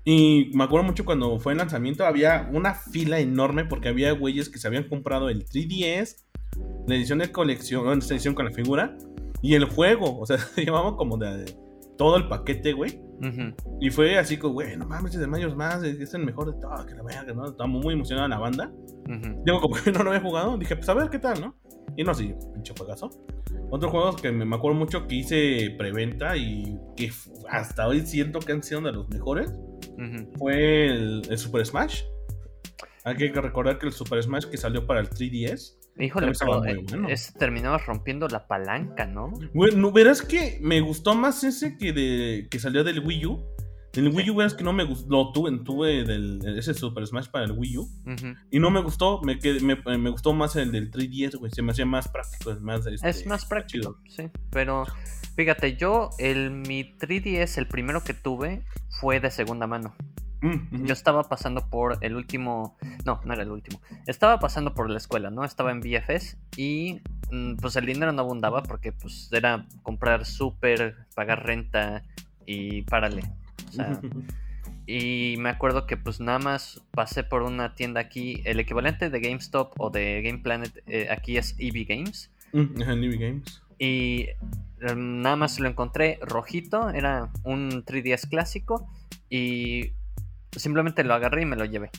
Y me acuerdo mucho cuando fue el lanzamiento, había una fila enorme porque había güeyes que se habían comprado el 3DS, la edición de colección, esta edición con la figura, y el juego, o sea, se llamaba como de todo el paquete, güey. Y fue así como, güey, no mames, es de Mayos más, es el mejor de todo, que la verga, ¿no? Estábamos muy emocionados la banda. Digo, como que no lo había jugado, dije, pues a ver qué tal, ¿no? Y no, sí, pinche juegazo. Otros juegos que me acuerdo mucho que hice preventa y que hasta hoy siento que han sido de los mejores fue el, Super Smash. Hay que recordar que el Super Smash que salió para el 3DS Híjole, pero eh, ese terminaba rompiendo la palanca, ¿no? Bueno, verás que me gustó más ese que de que salió del Wii U. El Wii U, verás que no me gustó, lo tuve, tuve del, ese Super Smash para el Wii U. Y no me gustó, me, me, me, gustó más el del 3DS, güey. Se me hacía más práctico, es más. Este, es más práctico, sí. Pero fíjate, yo, el, mi 3DS, el primero que tuve, fue de segunda mano. Mm, Yo estaba pasando por el último, no, no era el último, estaba pasando por la escuela, ¿no? Estaba en BFS y mm, pues el dinero no abundaba porque pues era comprar súper, pagar renta y párale. O sea, y me acuerdo que pues nada más pasé por una tienda aquí, el equivalente de GameStop o de Game Planet eh, aquí es EV Games. Mm, EV Games. Y em, nada más lo encontré rojito, era un 3DS clásico y simplemente lo agarré y me lo llevé.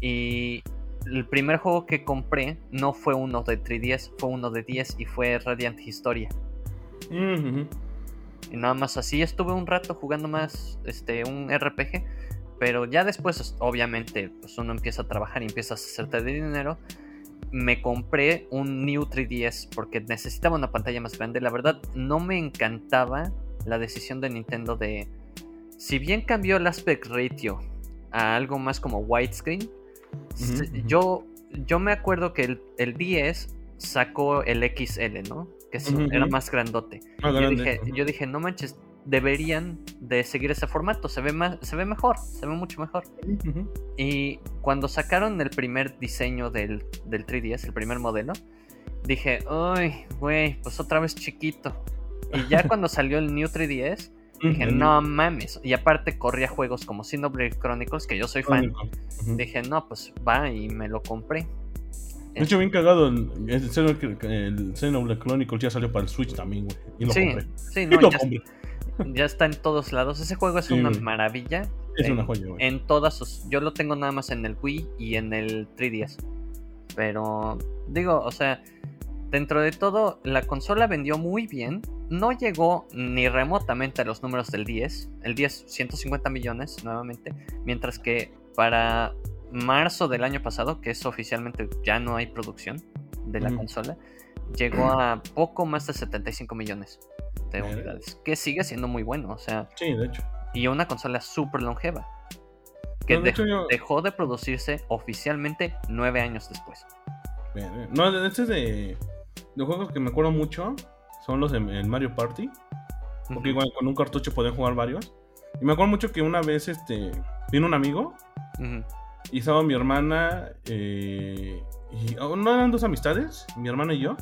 Y el primer juego que compré no fue uno de 3DS, fue uno de 10 y fue Radiant Historia. Y nada más así estuve un rato jugando más este, un RPG. Pero ya después, obviamente, pues uno empieza a trabajar y empieza a hacerte de dinero. Me compré un New 3DS porque necesitaba una pantalla más grande. La verdad, no me encantaba la decisión de Nintendo de si bien cambió el aspect ratio a algo más como widescreen, yo, yo me acuerdo que el, el 10 sacó el XL, ¿no? Que era más grandote. yo, dije, no manches, deberían de seguir ese formato, se ve, más, se ve mejor, se ve mucho mejor. Y cuando sacaron el primer diseño del, del 3DS, el primer modelo, dije, uy, güey, pues otra vez chiquito. Y ya cuando salió el New 3DS, Dije, no mames. Y aparte corría juegos como Xenoblade Chronicles, que yo soy fan. Dije, no, pues va y me lo compré. De hecho, bien cagado, el Xenoblade Chronicles ya salió para el Switch también, güey. Y lo sí, compré. Sí, no, ya, ya, está en todos lados. Ese juego es una maravilla. Es una joya, güey. En todas sus... Yo lo tengo nada más en el Wii y en el 3DS. Pero, digo, o sea, Dentro de todo, la consola vendió muy bien, no llegó ni remotamente a los números del 10, el 10 150 millones nuevamente, mientras que para marzo del año pasado, que es oficialmente ya no hay producción de la consola, llegó a poco más de 75 millones de unidades, que sigue siendo muy bueno, o sea, sí, de hecho. y una consola súper longeva, que dejó de producirse oficialmente nueve años después. No, este es de los juegos que me acuerdo mucho son los de Mario Party. Porque igual con un cartucho pueden jugar varios. Y me acuerdo mucho que una vez este vino un amigo y estaba mi hermana eh, y oh, no eran dos amistades, mi hermana y yo.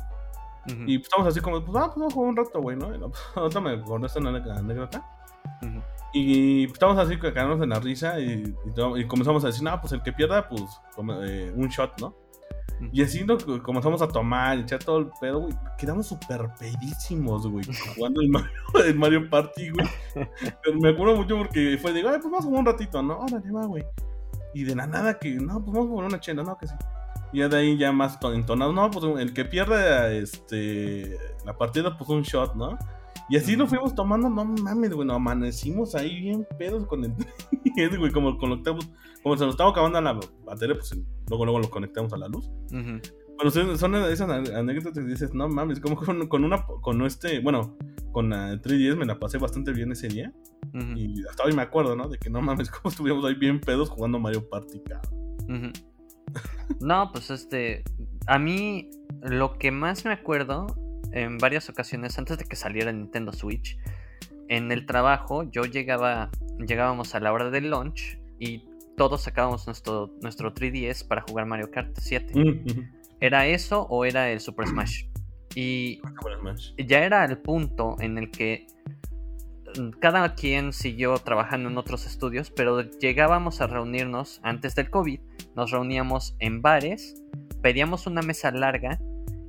Y pues, estábamos así como, pues, ah, pues vamos a jugar un rato, güey, ¿no? Otra me acordé esta anécdota. Y pues, estábamos así cagándonos en la risa y, y, comenzamos a decir, no, pues el que pierda, pues eh, un shot, ¿no? Y así nos comenzamos a tomar, echar todo el pedo, güey. Quedamos súper pedísimos, güey, jugando el Mario, el Mario Party, güey. Pero me acuerdo mucho porque fue de, ay, pues vamos a jugar un ratito, ¿no? Órale, va, güey. Y de la nada que, no, pues vamos a jugar una chela, ¿no? Que sí. Y ya de ahí ya más entonado, no, pues el que pierde este, la partida, pues un shot, ¿no? Y así lo fuimos tomando, no mames, güey, nos amanecimos ahí bien pedos con el güey, como conectamos, como se nos estaba acabando la batería, pues luego luego lo conectamos a la luz. Pero son, esas anécdotas que dices, no mames, como con, con una, con este, bueno, con la 3DS me la pasé bastante bien ese día. Y hasta hoy me acuerdo, ¿no? De que no mames, como estuvimos ahí bien pedos jugando Mario Party, cabrón. No, pues este, a mí lo que más me acuerdo en varias ocasiones antes de que saliera Nintendo Switch, en el trabajo yo llegaba, llegábamos a la hora del lunch y todos sacábamos nuestro, nuestro 3DS para jugar Mario Kart 7. Mm, ¿Era eso o era el Super Smash? Y ya era el punto en el que mm, cada quien siguió trabajando en otros estudios, pero llegábamos a reunirnos antes del COVID, nos reuníamos en bares, pedíamos una mesa larga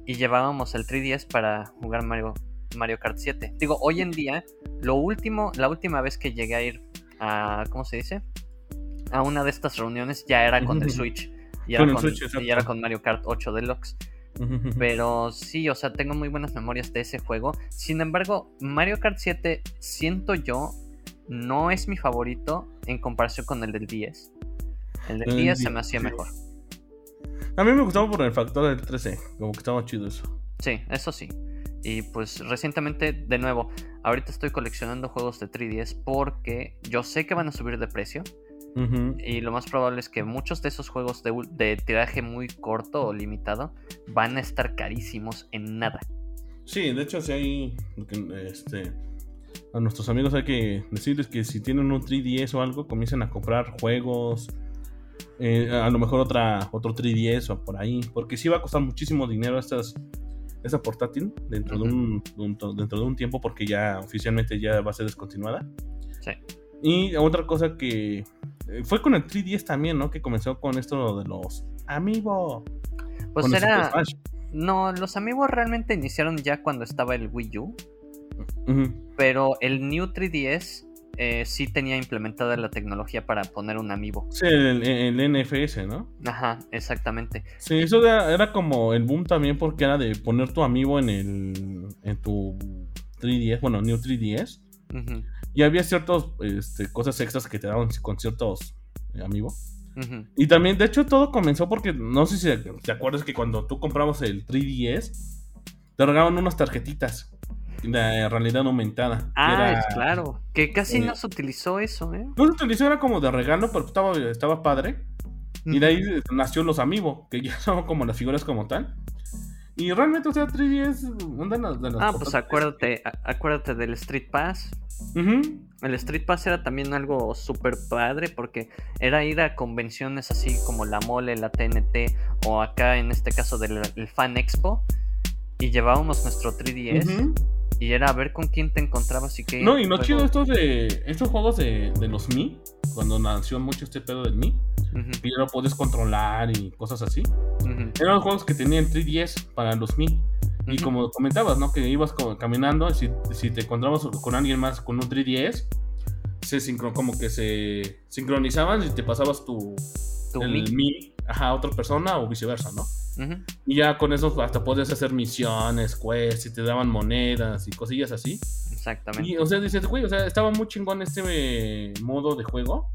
y llevábamos el 3DS para jugar Mario, Mario Kart 7. Digo, hoy en día, lo último, la última vez que llegué a ir a, ¿cómo se dice? A una de estas reuniones ya era con el Switch. Y era con, y era con Mario Kart 8 Deluxe. Pero sí, o sea, tengo muy buenas memorias de ese juego. Sin embargo, Mario Kart 7, siento yo, no es mi favorito en comparación con el del 10. El del 10 se me hacía mejor. A mí me gustaba por el factor del 13, como que estaba chido eso. Sí, eso sí. Y pues recientemente, de nuevo, ahorita estoy coleccionando juegos de 3DS porque yo sé que van a subir de precio. Y lo más probable es que muchos de esos juegos de, tiraje muy corto o limitado van a estar carísimos en nada. Sí, de hecho, si hay. Este, a nuestros amigos hay que decirles que si tienen un 3DS o algo, comiencen a comprar juegos eh, a lo mejor otra, otro 3DS o por ahí, porque sí va a costar muchísimo dinero estas, esta portátil dentro, de un, dentro de un tiempo porque ya oficialmente ya va a ser descontinuada. Sí. Y otra cosa que eh, fue con el 3DS también, ¿no? Que comenzó con esto de los amigos. Pues era... No, los amigos realmente iniciaron ya cuando estaba el Wii U. Pero el New 3DS eh, sí tenía implementada la tecnología para poner un amiibo. Sí, el, NFS, ¿no? Ajá, exactamente. Sí, eso era, como el boom también porque era de poner tu amiibo en el en tu 3DS, bueno, New 3DS. Y había ciertas este, cosas extras que te daban con ciertos eh, amigos. Y también, de hecho, todo comenzó porque, no sé si te acuerdas que cuando tú comprabas el 3DS, te regalaban unas tarjetitas de realidad aumentada. Ah, claro. Que casi eh, no se utilizó eso, ¿eh? No se utilizó, era como de regalo, pero estaba, estaba padre. Y de ahí nació los amigos, que ya son como las figuras como tal. Y realmente, o sea, 3D es una de las, Ah, pues acuérdate, acuérdate del Street Pass. El Street Pass era también algo súper padre porque era ir a convenciones así como la Mole, la TNT o acá en este caso del Fan Expo y llevábamos nuestro 3DS y era a ver con quién te encontrabas y qué. No, y no chido estos de. Estos juegos de, de los Mi. Cuando nació mucho este pedo del Mi. Que ya lo puedes controlar y cosas así. Eran los juegos que tenían 3DS para los Mi. Y como comentabas, ¿no? Que ibas caminando. Si, si te encontrabas con alguien más con un 3DS. Se sincron, como que se sincronizaban y te pasabas tu, ¿Tu el Mi? a otra persona o viceversa, ¿no? Y ya con eso hasta podías hacer misiones, quests, y te daban monedas y cosillas así. Exactamente. Y, o sea, dices, güey, o sea, estaba muy chingón este modo de juego.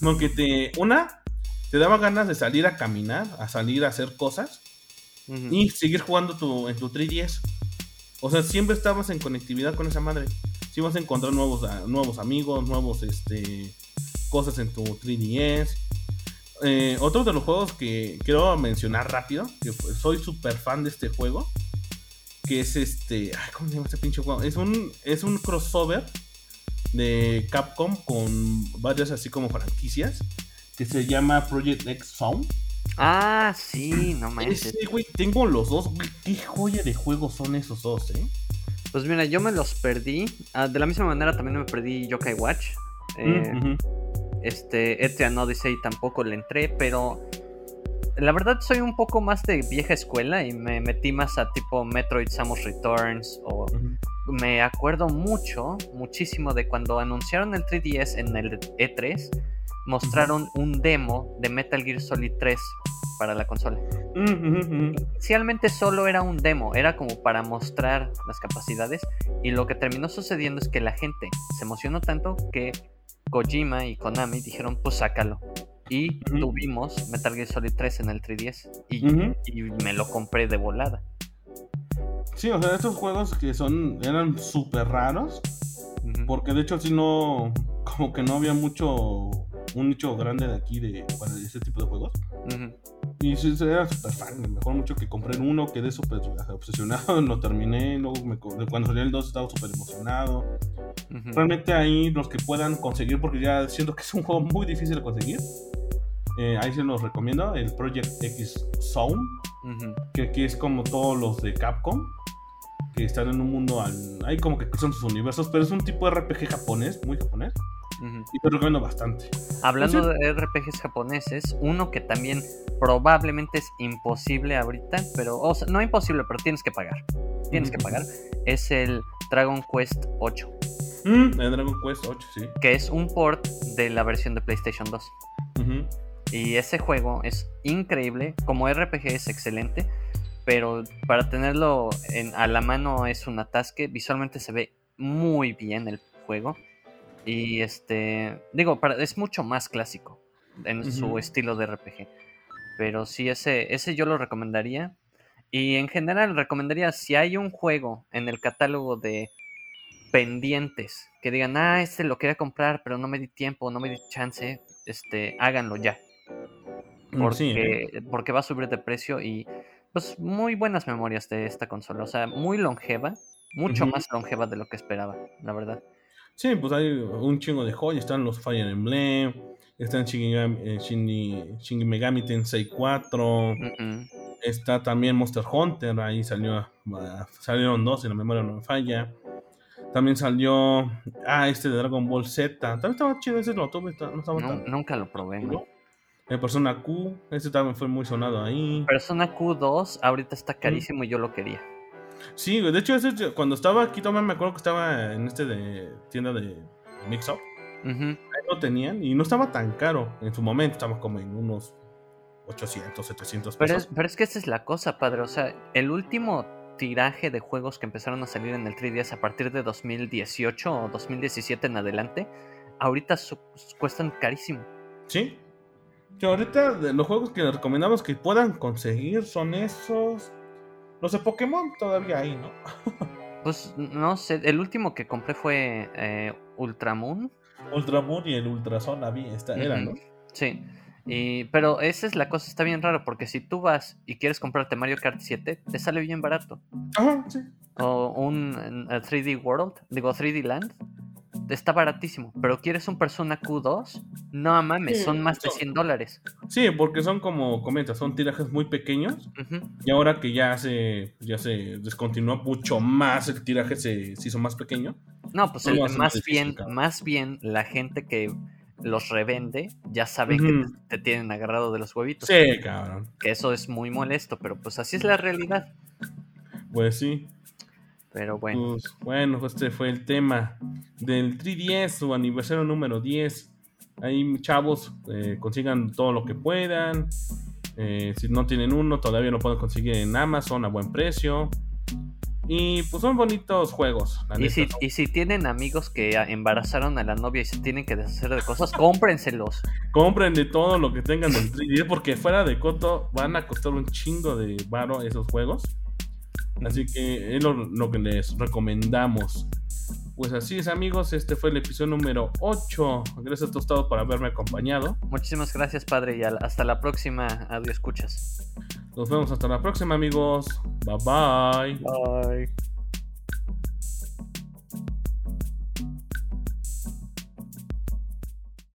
Porque te. Una, te daba ganas de salir a caminar, a salir a hacer cosas. Y seguir jugando tu, en tu 3DS. O sea, siempre estabas en conectividad con esa madre. Si vas a encontrar nuevos, nuevos amigos, nuevos este, cosas en tu 3DS eh, otro de los juegos que quiero mencionar rápido, que soy súper fan de este juego, que es este, ¿cómo se llama este pinche juego? Es un, es un crossover de Capcom con varias así como franquicias, que se llama Project X Zone. Ah, sí, no manches. Ese, güey, tengo los dos, qué joya de juegos son esos dos, eh. Pues mira, yo me los perdí. Ah, de la misma manera también me perdí Yokai Watch. Eh, este, Etrian Odyssey tampoco le entré, pero la verdad soy un poco más de vieja escuela y me metí más a tipo Metroid Samus Returns o me acuerdo mucho, muchísimo de cuando anunciaron el 3DS en el E3, mostraron un demo de Metal Gear Solid 3 para la consola. Inicialmente solo era un demo, era como para mostrar las capacidades y lo que terminó sucediendo es que la gente se emocionó tanto que Kojima y Konami dijeron pues sácalo. Y tuvimos Metal Gear Solid 3 en el 3DS y, y me lo compré de volada. Sí, o sea, estos juegos que son eran súper raros. Porque de hecho, si no. Como que no había mucho. Un nicho grande de aquí de, para ese tipo de juegos. Y sí, era súper fan. Mejor mucho que compré uno, quedé súper obsesionado. Lo terminé. Luego, me, cuando salió el 2, estaba súper emocionado. Realmente ahí los que puedan conseguir, porque ya siento que es un juego muy difícil de conseguir. Eh, ahí se los recomiendo. El Project X Zone. Que aquí es como todos los de Capcom que están en un mundo. hay como que son sus universos, pero es un tipo de RPG japonés, muy japonés. Y te recomiendo bastante. Hablando de RPGs japoneses, uno que también probablemente es imposible ahorita, pero, o sea, no imposible, pero tienes que pagar. Tienes que pagar. Es el Dragon Quest 8. Mm, el Dragon Quest 8, sí. Que es un port de la versión de PlayStation 2. Y ese juego es increíble. Como RPG es excelente pero para tenerlo en, a la mano es un atasque. Visualmente se ve muy bien el juego. Y este, digo, para, es mucho más clásico en su estilo de RPG. Pero sí, ese, ese yo lo recomendaría. Y en general recomendaría si hay un juego en el catálogo de pendientes que digan, ah, este lo quería comprar, pero no me di tiempo, no me di chance, este, háganlo ya. Mm, porque, ¿eh? porque va a subir de precio y pues muy buenas memorias de esta consola. O sea, muy longeva, mucho más longeva de lo que esperaba, la verdad. Sí, pues hay un chingo de joyas. Están los Fire Emblem, están Shin, eh, Megami Tensei 4. Está también Monster Hunter, ahí salió, salieron dos, si la memoria no me falla. También salió, ah, este de Dragon Ball Z. También estaba chido ese, lo tuve, no estaba Nunca lo probé, ¿no? Persona Q, ese también fue muy sonado ahí. Persona Q2 ahorita está carísimo y yo lo quería. Sí, de hecho, ese, cuando estaba aquí, también me acuerdo que estaba en este de tienda de Mix Up. Ahí lo tenían y no estaba tan caro. En su momento estaba como en unos 800, 700 pesos. Pero es, pero es que esa es la cosa, padre. O sea, el último tiraje de juegos que empezaron a salir en el 3DS a partir de 2018 o 2017 en adelante, ahorita cuestan carísimo. Sí, que ahorita de los juegos que les recomendamos que puedan conseguir son esos. Los de Pokémon todavía hay, ¿no? pues no sé, el último que compré fue eh, Ultramoon. Ultramoon y el Ultrason esta era, ¿no? Sí. Y, pero esa es la cosa, está bien raro, porque si tú vas y quieres comprarte Mario Kart 7, te sale bien barato. Ajá, sí. O un 3D World, digo 3D Land, está baratísimo, pero quieres un Persona Q2, no mames, son más de 100 dólares. Sí, porque son como comentas, son tirajes muy pequeños. Y ahora que ya se, ya se descontinuó mucho más, el tiraje se, hizo más pequeño. No, pues más, bien, más bien la gente que los revende ya sabe que te, tienen agarrado de los huevitos. Sí, cabrón. Que eso es muy molesto, pero pues así es la realidad. Pues sí. Pero bueno. Pues, bueno, este fue el tema del 3DS, su aniversario número 10. Ahí, chavos, eh, consigan todo lo que puedan. Eh, si no tienen uno, todavía lo pueden conseguir en Amazon a buen precio. Y pues son bonitos juegos. y, si, y si tienen amigos que embarazaron a la novia y se tienen que deshacer de cosas, cómprenselos. Compren de todo lo que tengan del 3DS porque fuera de coto van a costar un chingo de varo esos juegos. Así que es lo, que les recomendamos. Pues así es amigos, este fue el episodio número 8. Gracias a todos por haberme acompañado. Muchísimas gracias padre y hasta la próxima. Adiós escuchas. Nos vemos hasta la próxima amigos. Bye bye. Bye.